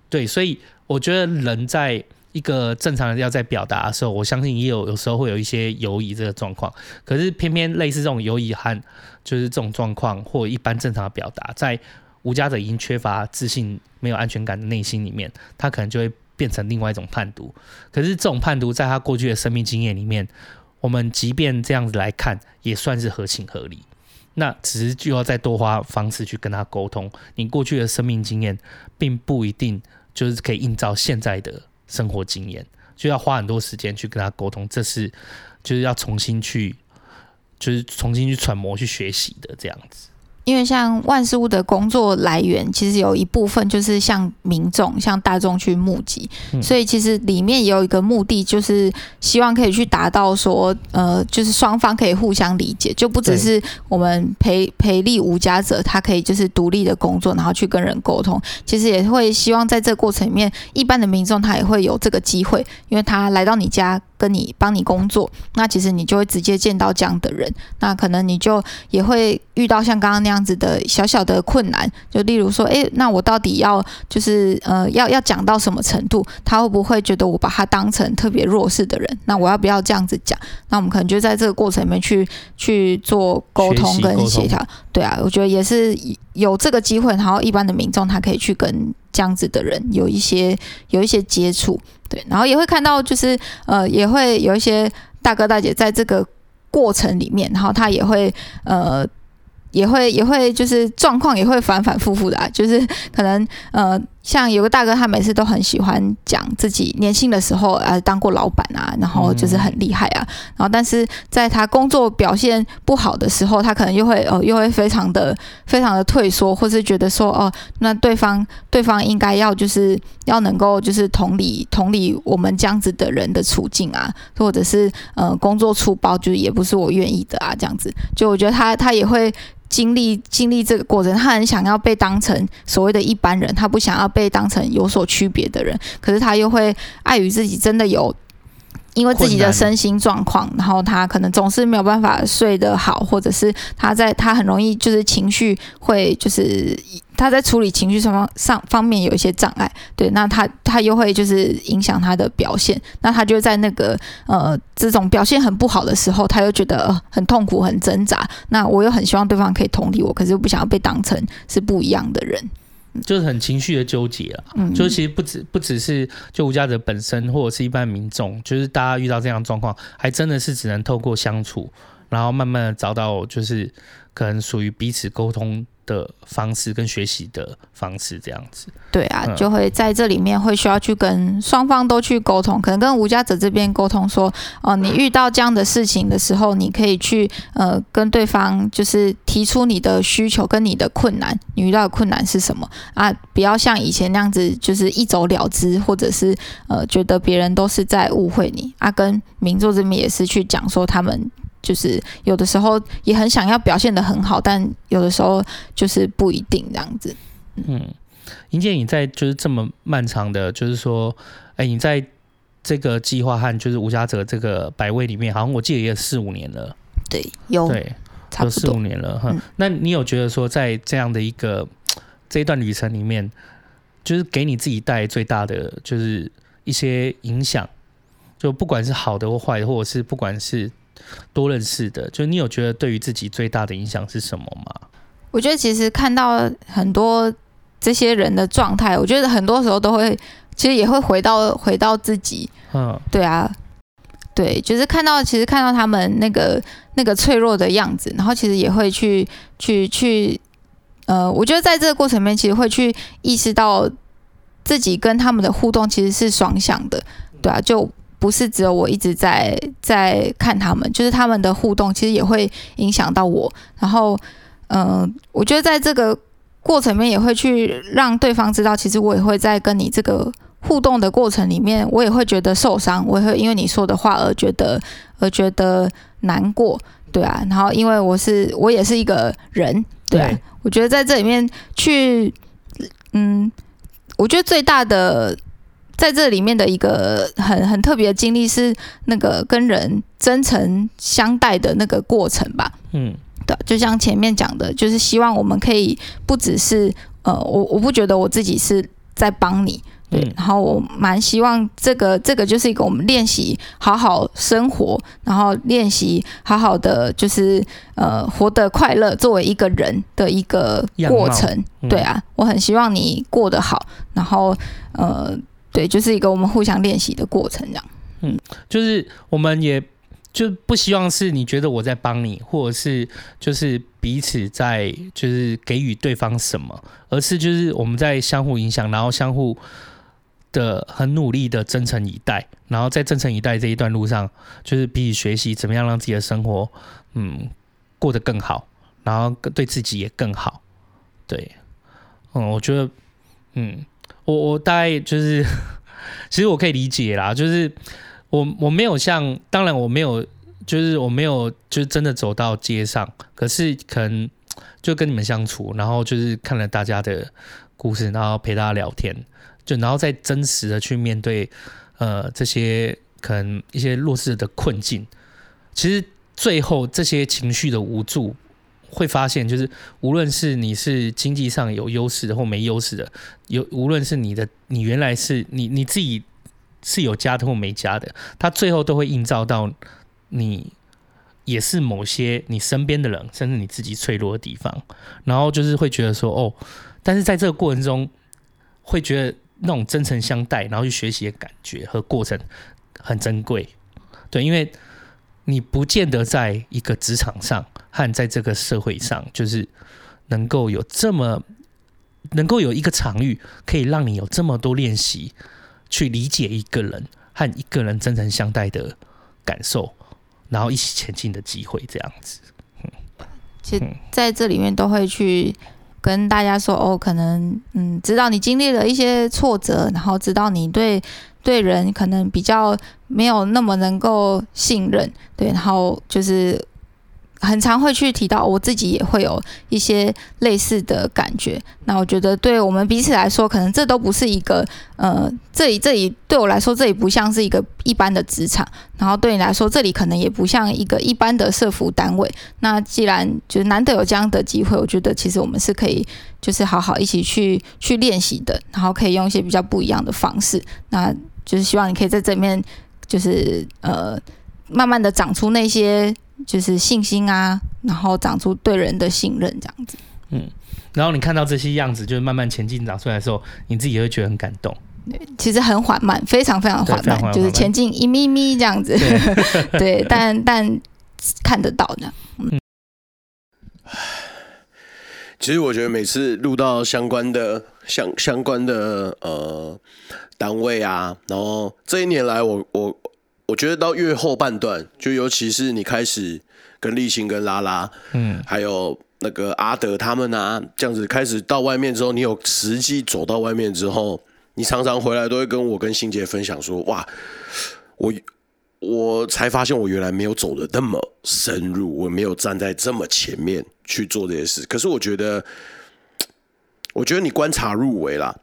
对，所以我觉得人在一个正常的要在表达的时候，我相信也有有时候会有一些犹疑这个状况。可是偏偏类似这种犹疑和就是这种状况，或一般正常的表达，在无家者已经缺乏自信、没有安全感的内心里面，他可能就会变成另外一种叛徒。可是这种叛徒，在他过去的生命经验里面，我们即便这样子来看，也算是合情合理。那只是就要再多花方式去跟他沟通。你过去的生命经验，并不一定就是可以映照现在的生活经验，就要花很多时间去跟他沟通。这是就是要重新去，就是重新去揣摩、去学习的这样子。因为像万事屋的工作来源，其实有一部分就是向民众、向大众去募集，嗯、所以其实里面也有一个目的，就是希望可以去达到说，呃，就是双方可以互相理解，就不只是我们陪陪力无家者，他可以就是独立的工作，然后去跟人沟通，其实也会希望在这个过程里面，一般的民众他也会有这个机会，因为他来到你家。跟你帮你工作，那其实你就会直接见到这样的人，那可能你就也会遇到像刚刚那样子的小小的困难，就例如说，诶，那我到底要就是呃要要讲到什么程度？他会不会觉得我把他当成特别弱势的人？那我要不要这样子讲？那我们可能就在这个过程里面去去做沟通跟协调。对啊，我觉得也是有这个机会，然后一般的民众他可以去跟这样子的人有一些有一些接触。对，然后也会看到，就是呃，也会有一些大哥大姐在这个过程里面，然后他也会呃，也会也会就是状况也会反反复复的啊，就是可能呃。像有个大哥，他每次都很喜欢讲自己年轻的时候啊，当过老板啊，然后就是很厉害啊，然后但是在他工作表现不好的时候，他可能又会哦，又会非常的非常的退缩，或是觉得说哦，那对方对方应该要就是要能够就是同理同理我们这样子的人的处境啊，或者是呃工作粗暴，就是也不是我愿意的啊，这样子，就我觉得他他也会。经历经历这个过程，他很想要被当成所谓的一般人，他不想要被当成有所区别的人，可是他又会碍于自己真的有。因为自己的身心状况，然后他可能总是没有办法睡得好，或者是他在他很容易就是情绪会就是他在处理情绪上方上方面有一些障碍，对，那他他又会就是影响他的表现，那他就在那个呃这种表现很不好的时候，他又觉得很痛苦很挣扎，那我又很希望对方可以同理我，可是又不想要被当成是不一样的人。就是很情绪的纠结了，嗯，就其实不止不只是就无家泽本身，或者是一般民众，就是大家遇到这样的状况，还真的是只能透过相处，然后慢慢的找到就是可能属于彼此沟通的方式跟学习的方式这样子，对啊，就会在这里面会需要去跟双方都去沟通，可能跟无家者这边沟通说，哦、呃，你遇到这样的事情的时候，你可以去呃跟对方就是提出你的需求跟你的困难，你遇到的困难是什么啊？不要像以前那样子就是一走了之，或者是呃觉得别人都是在误会你啊。跟民众这边也是去讲说他们。就是有的时候也很想要表现的很好，但有的时候就是不一定这样子。嗯，盈姐，你在就是这么漫长的，就是说，哎、欸，你在这个计划和就是无家者这个百位里面，好像我记得也有四五年了。对，有对，差不多四五年了哈。嗯、那你有觉得说，在这样的一个这一段旅程里面，就是给你自己带来最大的就是一些影响？就不管是好的或坏的，或者是不管是多认识的，就你有觉得对于自己最大的影响是什么吗？我觉得其实看到很多这些人的状态，我觉得很多时候都会，其实也会回到回到自己。嗯，对啊，对，就是看到其实看到他们那个那个脆弱的样子，然后其实也会去去去，呃，我觉得在这个过程里面，其实会去意识到自己跟他们的互动其实是双向的，对啊，就不是只有我一直在在看他们，就是他们的互动其实也会影响到我，然后。嗯、呃，我觉得在这个过程里面也会去让对方知道，其实我也会在跟你这个互动的过程里面，我也会觉得受伤，我也会因为你说的话而觉得而觉得难过，对啊。然后因为我是我也是一个人，对啊。对我觉得在这里面去，嗯，我觉得最大的在这里面的一个很很特别的经历是那个跟人真诚相待的那个过程吧，嗯。对，就像前面讲的，就是希望我们可以不只是呃，我我不觉得我自己是在帮你，对，然后我蛮希望这个这个就是一个我们练习好好生活，然后练习好好的就是呃活得快乐，作为一个人的一个过程，对啊，我很希望你过得好，然后呃，对，就是一个我们互相练习的过程，这样，嗯，就是我们也。就不希望是你觉得我在帮你，或者是就是彼此在就是给予对方什么，而是就是我们在相互影响，然后相互的很努力的真诚以待，然后在真诚以待这一段路上，就是彼此学习怎么样让自己的生活嗯过得更好，然后对自己也更好。对，嗯，我觉得嗯，我我大概就是其实我可以理解啦，就是。我我没有像，当然我没有，就是我没有，就是真的走到街上，可是可能就跟你们相处，然后就是看了大家的故事，然后陪大家聊天，就然后再真实的去面对，呃，这些可能一些弱势的困境。其实最后这些情绪的无助，会发现就是无论是你是经济上有优势的或没优势的，有无论是你的你原来是你你自己。是有家的或没家的，他最后都会映照到你，也是某些你身边的人，甚至你自己脆弱的地方。然后就是会觉得说，哦，但是在这个过程中，会觉得那种真诚相待，然后去学习的感觉和过程很珍贵。对，因为你不见得在一个职场上和在这个社会上，就是能够有这么能够有一个场域，可以让你有这么多练习。去理解一个人和一个人真诚相待的感受，然后一起前进的机会，这样子。其实在这里面都会去跟大家说，哦，可能嗯，知道你经历了一些挫折，然后知道你对对人可能比较没有那么能够信任，对，然后就是。很常会去提到，我自己也会有一些类似的感觉。那我觉得，对我们彼此来说，可能这都不是一个呃，这里这里对我来说，这里不像是一个一般的职场。然后对你来说，这里可能也不像一个一般的社服单位。那既然就是难得有这样的机会，我觉得其实我们是可以就是好好一起去去练习的，然后可以用一些比较不一样的方式。那就是希望你可以在这面，就是呃，慢慢的长出那些。就是信心啊，然后长出对人的信任，这样子。嗯，然后你看到这些样子，就是慢慢前进长出来的时候，你自己也会觉得很感动。对，其实很缓慢，非常非常缓慢，就是前进一咪咪这样子。对，对，但但看得到的。嗯。其实我觉得每次录到相关的相相关的呃单位啊，然后这一年来我，我我。我觉得到越后半段，就尤其是你开始跟立新、跟拉拉，嗯，还有那个阿德他们啊，这样子开始到外面之后，你有实际走到外面之后，你常常回来都会跟我跟欣杰分享说：“哇，我我才发现我原来没有走的那么深入，我没有站在这么前面去做这些事。可是我觉得，我觉得你观察入围啦。”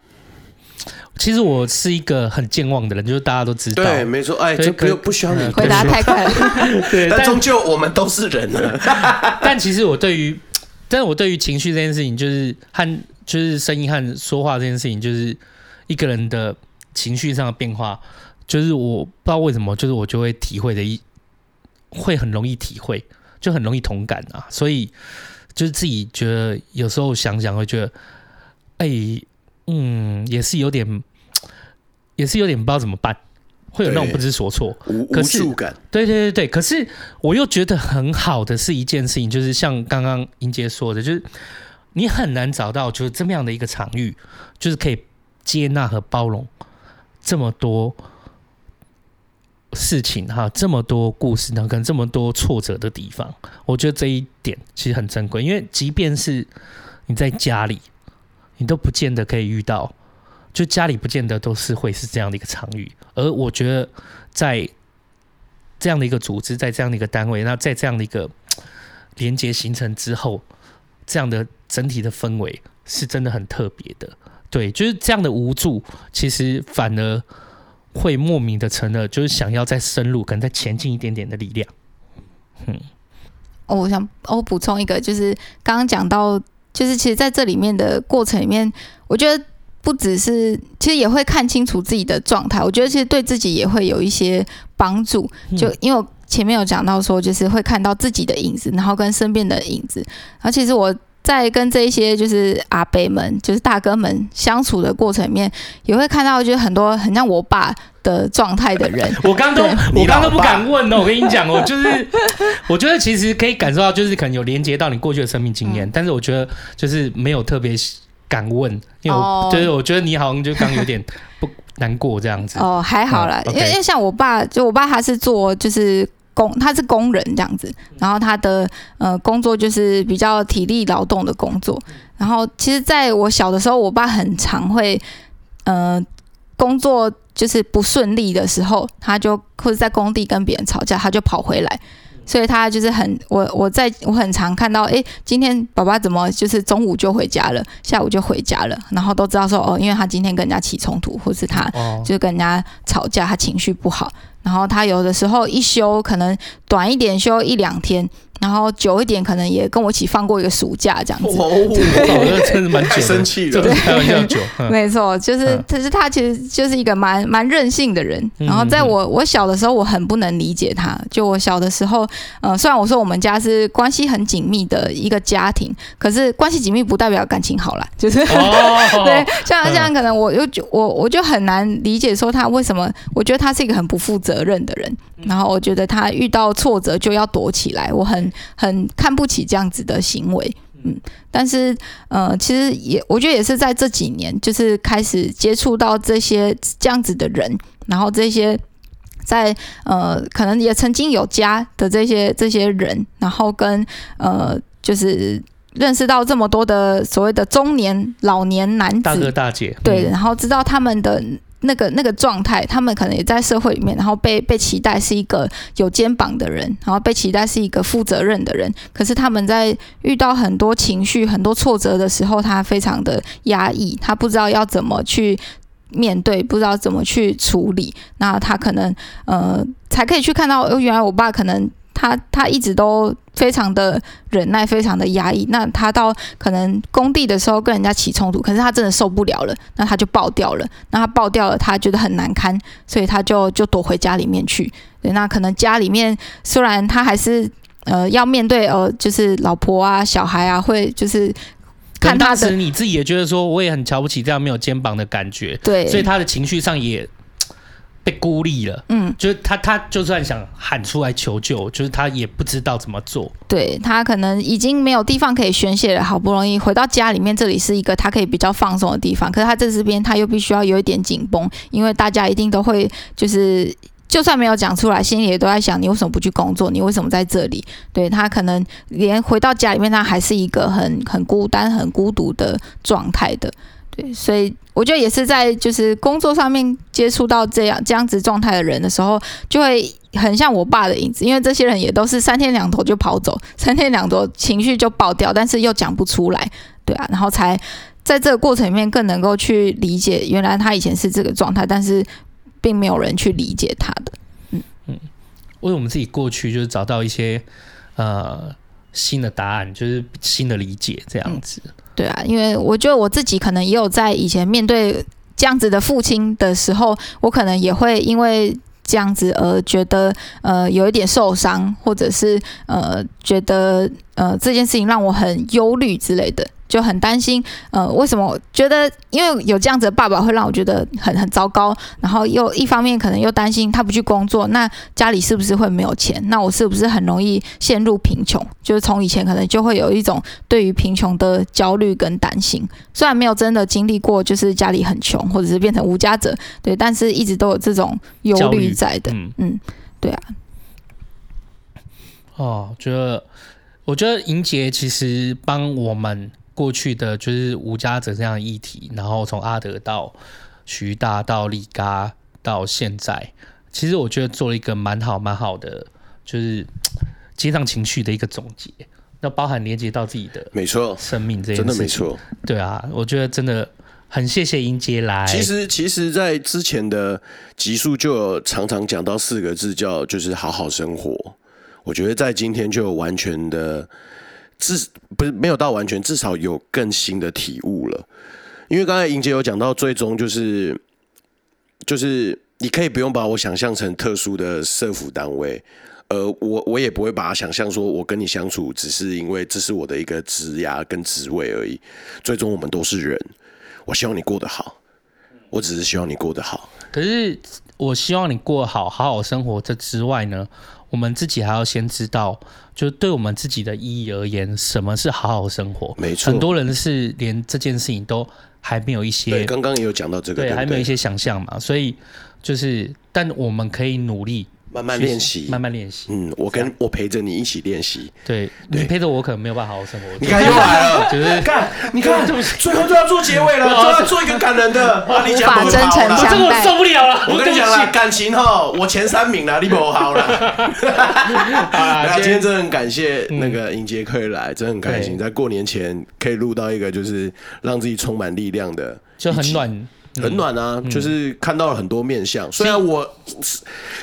其实我是一个很健忘的人，就是大家都知道。对，没错。哎，这不不需要你回答太快了。对，但终究我们都是人了。但其实我对于，但是我对于情绪这件事情，就是和就是声音和说话这件事情，就是一个人的情绪上的变化，就是我不知道为什么，就是我就会体会的一，会很容易体会，就很容易同感啊。所以就是自己觉得有时候想想会觉得，哎、欸，嗯，也是有点，也是有点不知道怎么办，会有那种不知所措、无无助感。对对对对，可是我又觉得很好的是一件事情，就是像刚刚英杰说的，就是你很难找到就是这么样的一个场域，就是可以接纳和包容这么多。事情哈，这么多故事呢，跟这么多挫折的地方，我觉得这一点其实很珍贵。因为即便是你在家里，你都不见得可以遇到，就家里不见得都是会是这样的一个场域。而我觉得在这样的一个组织，在这样的一个单位，那在这样的一个连接形成之后，这样的整体的氛围是真的很特别的。对，就是这样的无助，其实反而。会莫名的成了，就是想要再深入，可能再前进一点点的力量。嗯，哦，我想我补充一个，就是刚刚讲到，就是其实在这里面的过程里面，我觉得不只是，其实也会看清楚自己的状态。我觉得其实对自己也会有一些帮助。就因为我前面有讲到说，就是会看到自己的影子，然后跟身边的影子。然后其实我。在跟这一些就是阿伯们，就是大哥们相处的过程里面，也会看到就是很多很像我爸的状态的人。我刚刚都我刚刚都不敢问哦，我跟你讲我，就是我觉得其实可以感受到，就是可能有连接到你过去的生命经验，嗯、但是我觉得就是没有特别敢问，因为我、哦、就是我觉得你好像就刚有点不难过这样子。哦，还好啦，嗯 okay、因为因为像我爸，就我爸他是做就是。工他是工人这样子，然后他的呃工作就是比较体力劳动的工作。然后其实在我小的时候，我爸很常会呃工作就是不顺利的时候，他就或者在工地跟别人吵架，他就跑回来。所以他就是很我我在我很常看到，诶，今天爸爸怎么就是中午就回家了，下午就回家了，然后都知道说哦，因为他今天跟人家起冲突，或是他就跟人家吵架，他情绪不好。然后他有的时候一休可能短一点休一两天，然后久一点可能也跟我一起放过一个暑假这样子。哦，真的蛮久，生气的，开玩笑久。没错，就是，可是他其实就是一个蛮蛮任性的人。然后在我我小的时候，我很不能理解他。就我小的时候，呃，虽然我说我们家是关系很紧密的一个家庭，可是关系紧密不代表感情好啦。就是、哦、对，像像可能我就我我就很难理解说他为什么，我觉得他是一个很不负责。责任的人，然后我觉得他遇到挫折就要躲起来，我很很看不起这样子的行为，嗯，但是呃，其实也我觉得也是在这几年，就是开始接触到这些这样子的人，然后这些在呃可能也曾经有家的这些这些人，然后跟呃就是认识到这么多的所谓的中年老年男子大哥大姐，对，然后知道他们的。那个那个状态，他们可能也在社会里面，然后被被期待是一个有肩膀的人，然后被期待是一个负责任的人。可是他们在遇到很多情绪、很多挫折的时候，他非常的压抑，他不知道要怎么去面对，不知道怎么去处理。那他可能呃，才可以去看到，原来我爸可能。他他一直都非常的忍耐，非常的压抑。那他到可能工地的时候跟人家起冲突，可是他真的受不了了，那他就爆掉了。那他爆掉了，他觉得很难堪，所以他就就躲回家里面去。对，那可能家里面虽然他还是呃要面对呃就是老婆啊小孩啊会就是看他的，当时你自己也觉得说我也很瞧不起这样没有肩膀的感觉，对，所以他的情绪上也。被孤立了，嗯，就是他，他就算想喊出来求救，就是他也不知道怎么做。对，他可能已经没有地方可以宣泄了，好不容易回到家里面，这里是一个他可以比较放松的地方。可是他在这边，他又必须要有一点紧绷，因为大家一定都会，就是就算没有讲出来，心里也都在想：你为什么不去工作？你为什么在这里？对，他可能连回到家里面，他还是一个很很孤单、很孤独的状态的。对，所以我觉得也是在就是工作上面接触到这样这样子状态的人的时候，就会很像我爸的影子，因为这些人也都是三天两头就跑走，三天两头情绪就爆掉，但是又讲不出来，对啊，然后才在这个过程里面更能够去理解，原来他以前是这个状态，但是并没有人去理解他的，嗯。嗯，为我们自己过去就是找到一些呃新的答案，就是新的理解这样子。对啊，因为我觉得我自己可能也有在以前面对这样子的父亲的时候，我可能也会因为这样子而觉得呃有一点受伤，或者是呃觉得呃这件事情让我很忧虑之类的。就很担心，呃，为什么我觉得因为有这样子的爸爸会让我觉得很很糟糕，然后又一方面可能又担心他不去工作，那家里是不是会没有钱？那我是不是很容易陷入贫穷？就是从以前可能就会有一种对于贫穷的焦虑跟担心，虽然没有真的经历过，就是家里很穷或者是变成无家者，对，但是一直都有这种忧虑在的，嗯，嗯，对啊。哦，觉得我觉得莹姐其实帮我们。过去的就是吴家泽这样的议题，然后从阿德到徐大到李嘎到现在，其实我觉得做了一个蛮好蛮好的，就是 接上情绪的一个总结。那包含连接到自己的没错生命这件事情，真的没错。对啊，我觉得真的很谢谢迎接来。其实其实，在之前的集数就有常常讲到四个字，叫就是好好生活。我觉得在今天就有完全的。至不是没有到完全，至少有更新的体悟了。因为刚才莹姐有讲到，最终就是就是你可以不用把我想象成特殊的社服单位，呃，我我也不会把它想象说我跟你相处只是因为这是我的一个职涯跟职位而已。最终我们都是人，我希望你过得好，我只是希望你过得好。可是我希望你过好好好生活这之外呢，我们自己还要先知道。就对我们自己的意义而言，什么是好好生活？没错，很多人是连这件事情都还没有一些。对，刚刚也有讲到这个，对，对对，还没有一些想象嘛。所以就是，但我们可以努力。慢慢练习，慢慢练习。嗯，我跟我陪着你一起练习。对，你陪着我可能没有办法好好生活。你看又来了，就是看，你看 最后就要做结尾了，就要做一个感人的。无法真诚相待，这个我受不了了。我跟你讲了，感情哈，我前三名了，你不好了。好，今天真的很感谢那个尹杰可以来，真的很开心，在过年前可以录到一个就是让自己充满力量的，就很暖。很暖啊，嗯、就是看到了很多面相。嗯、虽然我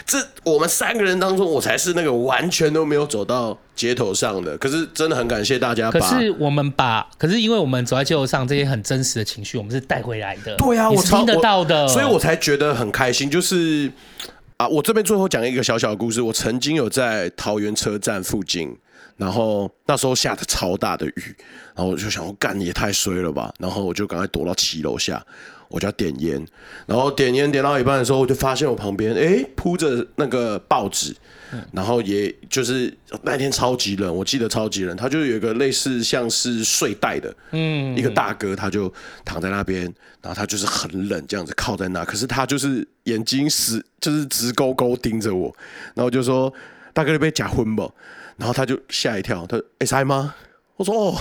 这我们三个人当中，我才是那个完全都没有走到街头上的。可是真的很感谢大家。可是我们把，可是因为我们走在街头上，这些很真实的情绪，我们是带回来的。对啊，我听得到的，所以我才觉得很开心。就是啊，我这边最后讲一个小小的故事。我曾经有在桃园车站附近，然后那时候下的超大的雨，然后我就想，我干，也太衰了吧。然后我就赶快躲到七楼下。我就要点烟，然后点烟点到一半的时候，我就发现我旁边哎铺着那个报纸，然后也就是那天超级冷，我记得超级冷，他就有一个类似像是睡袋的，嗯，一个大哥他就躺在那边，然后他就是很冷这样子靠在那，可是他就是眼睛死就是直勾勾盯着我，然后我就说大哥你被假昏不？然后他就吓一跳，他说哎塞吗？我说哦，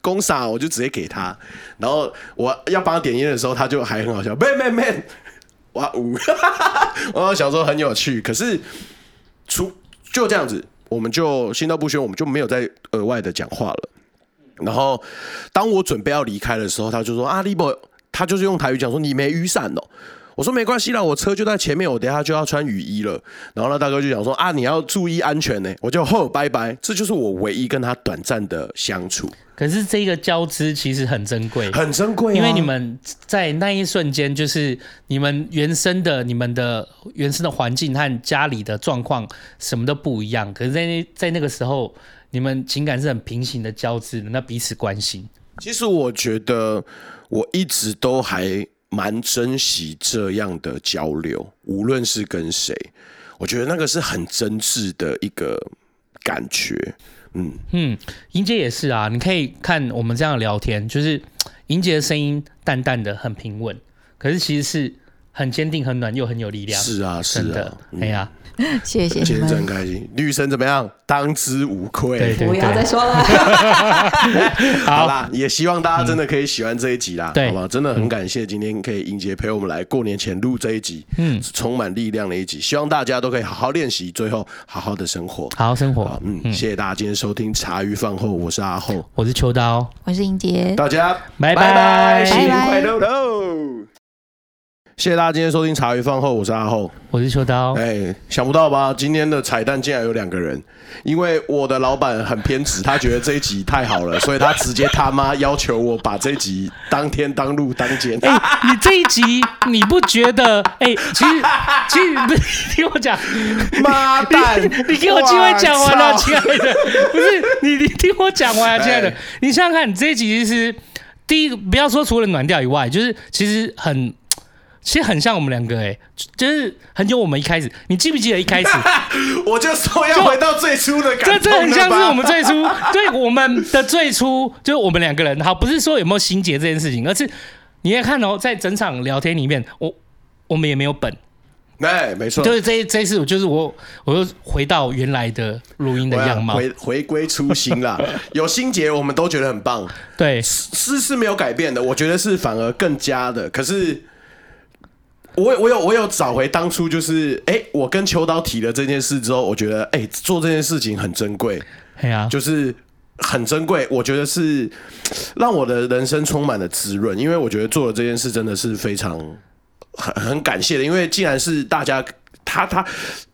公傻，我就直接给他。然后我要帮他点烟的时候，他就还很好笑，man man man，哇呜，我小时候很有趣。可是，出就这样子，我们就心照不宣，我们就没有再额外的讲话了。然后，当我准备要离开的时候，他就说：“啊，李博，他就是用台语讲说，你没雨伞哦。”我说没关系啦，我车就在前面，我等下就要穿雨衣了。然后那大哥就讲说啊，你要注意安全呢。我就吼拜拜，这就是我唯一跟他短暂的相处。可是这个交织其实很珍贵，很珍贵啊，因为你们在那一瞬间，就是你们原生的、你们的原生的环境和家里的状况什么都不一样。可是在那在那个时候，你们情感是很平行的交织的，那彼此关心。其实我觉得我一直都还。蛮珍惜这样的交流，无论是跟谁，我觉得那个是很真挚的一个感觉。嗯嗯，莹姐也是啊，你可以看我们这样聊天，就是莹姐的声音淡淡的，很平稳，可是其实是很坚定、很暖又很有力量。是啊，是的，哎呀。谢谢，今天真开心。女神怎么样？当之无愧。对对对，不要再说了。好啦，也希望大家真的可以喜欢这一集啦，对，好吧？真的很感谢今天可以英杰陪我们来过年前录这一集，嗯，充满力量的一集。希望大家都可以好好练习，最后好好的生活，好好生活。嗯，谢谢大家今天收听茶余饭后，我是阿厚，我是秋刀，我是英杰，大家拜拜，新年快乐喽！谢谢大家今天收听茶余饭后，我是阿厚，我是秋刀。哎，想不到吧？今天的彩蛋竟然有两个人，因为我的老板很偏执，他觉得这一集太好了，所以他直接他妈要求我把这一集当天当录当剪。哎，你这一集你不觉得？哎，其实 其实不是，听我讲，妈蛋，你，你给我机会讲完了，亲爱的，不是你你听我讲完了，亲爱的，你想想看，你这一集其实第一个不要说除了暖调以外，就是其实很。其实很像我们两个哎，就是很久我们一开始，你记不记得一开始？我就说要回到最初的感觉，这这很像是我们最初 对我们的最初，就是我们两个人，好，不是说有没有心结这件事情，而是你也看哦，在整场聊天里面，我我们也没有本，哎，没错，就是这这一次，就是我我又回到原来的录音的样貌，回回归初心啦，有心结，我们都觉得很棒，对，是是没有改变的，我觉得是反而更加的，可是。我我有我有找回当初就是哎、欸，我跟秋刀提了这件事之后，我觉得哎、欸，做这件事情很珍贵，对啊，就是很珍贵。我觉得是让我的人生充满了滋润，因为我觉得做了这件事真的是非常很很感谢的，因为既然是大家。他他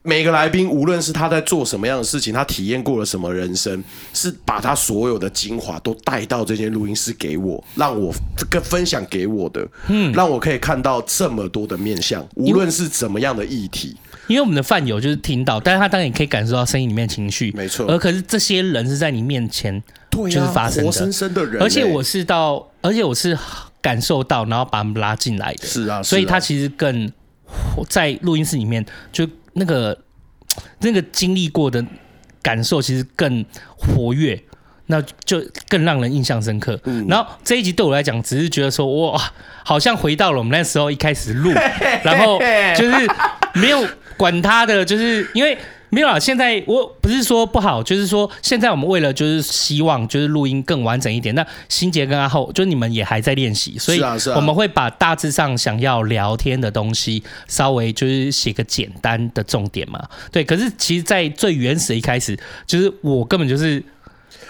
每个来宾，无论是他在做什么样的事情，他体验过了什么人生，是把他所有的精华都带到这间录音室给我，让我跟分享给我的，嗯，让我可以看到这么多的面相，无论是怎么样的议题。因为我们的饭友就是听到，但是他当然也可以感受到声音里面情绪，没错。而可是这些人是在你面前，对，就是发生的，活生生的人。而且我是到，而且我是感受到，然后把他们拉进来的，是啊。所以他其实更在录音室里面就。那个那个经历过的感受，其实更活跃，那就更让人印象深刻。嗯、然后这一集对我来讲，只是觉得说，哇，好像回到了我们那时候一开始录，然后就是没有管他的，就是因为。没有啊，现在我不是说不好，就是说现在我们为了就是希望就是录音更完整一点。那新杰跟阿浩，就你们也还在练习，所以我们会把大致上想要聊天的东西稍微就是写个简单的重点嘛。对，可是其实，在最原始的一开始，就是我根本就是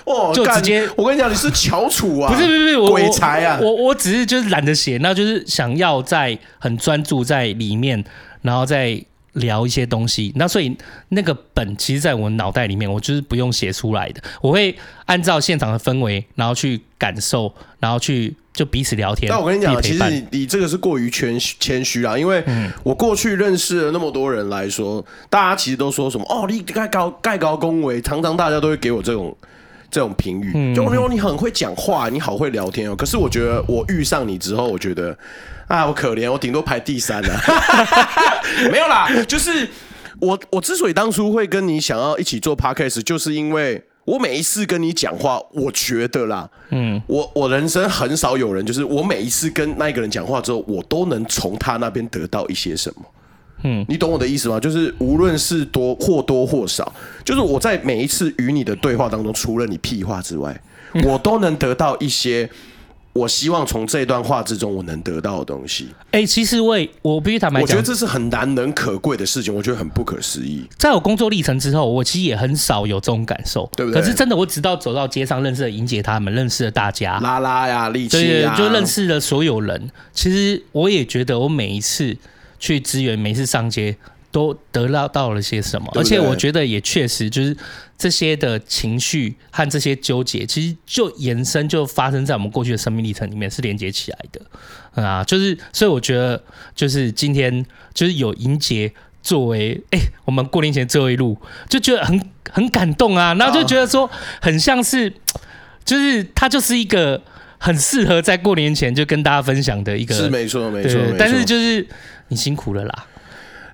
哦，就直接我跟你讲，你是翘楚啊，不是不是不是，我鬼才啊，我我，我只是就是懒得写，那就是想要在很专注在里面，然后再。聊一些东西，那所以那个本其实在我脑袋里面，我就是不用写出来的，我会按照现场的氛围，然后去感受，然后去就彼此聊天。但我跟你讲，其实你你这个是过于谦谦虚啦，因为我过去认识了那么多人来说，大家其实都说什么哦，你盖高盖高恭维，常常大家都会给我这种这种评语，就说你很会讲话，你好会聊天哦。可是我觉得我遇上你之后，我觉得。啊，我可怜，我顶多排第三了。没有啦，就是我，我之所以当初会跟你想要一起做 podcast，就是因为我每一次跟你讲话，我觉得啦，嗯，我我人生很少有人，就是我每一次跟那个人讲话之后，我都能从他那边得到一些什么。嗯，你懂我的意思吗？就是无论是多或多或少，就是我在每一次与你的对话当中，除了你屁话之外，我都能得到一些。我希望从这段话之中，我能得到的东西。哎、欸，其实我我必须坦白讲，我觉得这是很难能可贵的事情，我觉得很不可思议。在我工作历程之后，我其实也很少有这种感受，对不对？可是真的，我直到走到街上，认识了莹姐他们，认识了大家，拉拉呀、力气呀，就认识了所有人。其实我也觉得，我每一次去支援，每一次上街。都得到到了些什么？而且我觉得也确实就是这些的情绪和这些纠结，其实就延伸就发生在我们过去的生命历程里面是连接起来的，嗯啊，就是所以我觉得就是今天就是有英杰作为哎、欸，我们过年前最后一路就觉得很很感动啊，然后就觉得说很像是就是他就是一个很适合在过年前就跟大家分享的一个，是没错没错，但是就是你辛苦了啦。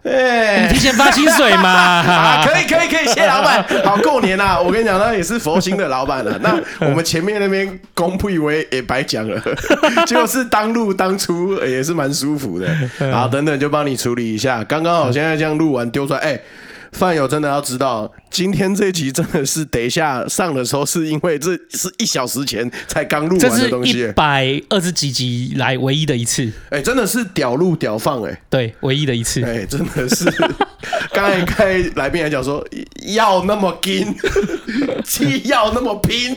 哎，你提前发薪水嘛？啊，可以，可以，可以，谢谢老板。好，过年啦，我跟你讲，那也是佛心的老板了。那我们前面那边公布以为也白讲了，结果是当录当初，也是蛮舒服的。好，等等就帮你处理一下。刚刚好，现在这样录完丢出来，哎，饭友真的要知道，今天这集真的是等一下上的时候，是因为这是一小时前才刚录完的东西，一百二十几集来唯一的一次。哎、欸，真的是屌录屌放哎、欸，对，唯一的一次。哎、欸，真的是。刚 才刚才来宾还讲说 要那么拼，气要那么拼，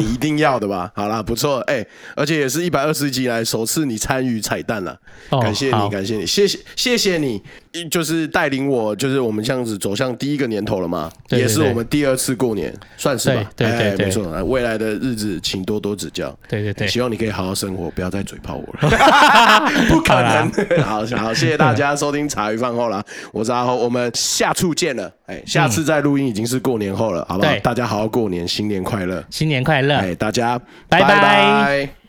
你一定要的吧？好啦，不错，哎、欸，而且也是一百二十集来首次你参与彩蛋了，哦、感谢你，感谢你，谢谢谢谢你，就是带领我，就是我们这样子走向第一个年头了嘛，对对对，也是我们第二次过年，算是吧？对对对，对，没错，未来的日子请多多指教，对对对，希望你可以好好生活，不要再嘴炮我了，不可能。好，好，谢谢大家收听茶余饭后啦，我是阿厚，我们。下次见了，哎，下次再录音已经是过年后了，嗯、好不好？大家好好过年，新年快乐，新年快乐，哎，大家拜拜。拜拜。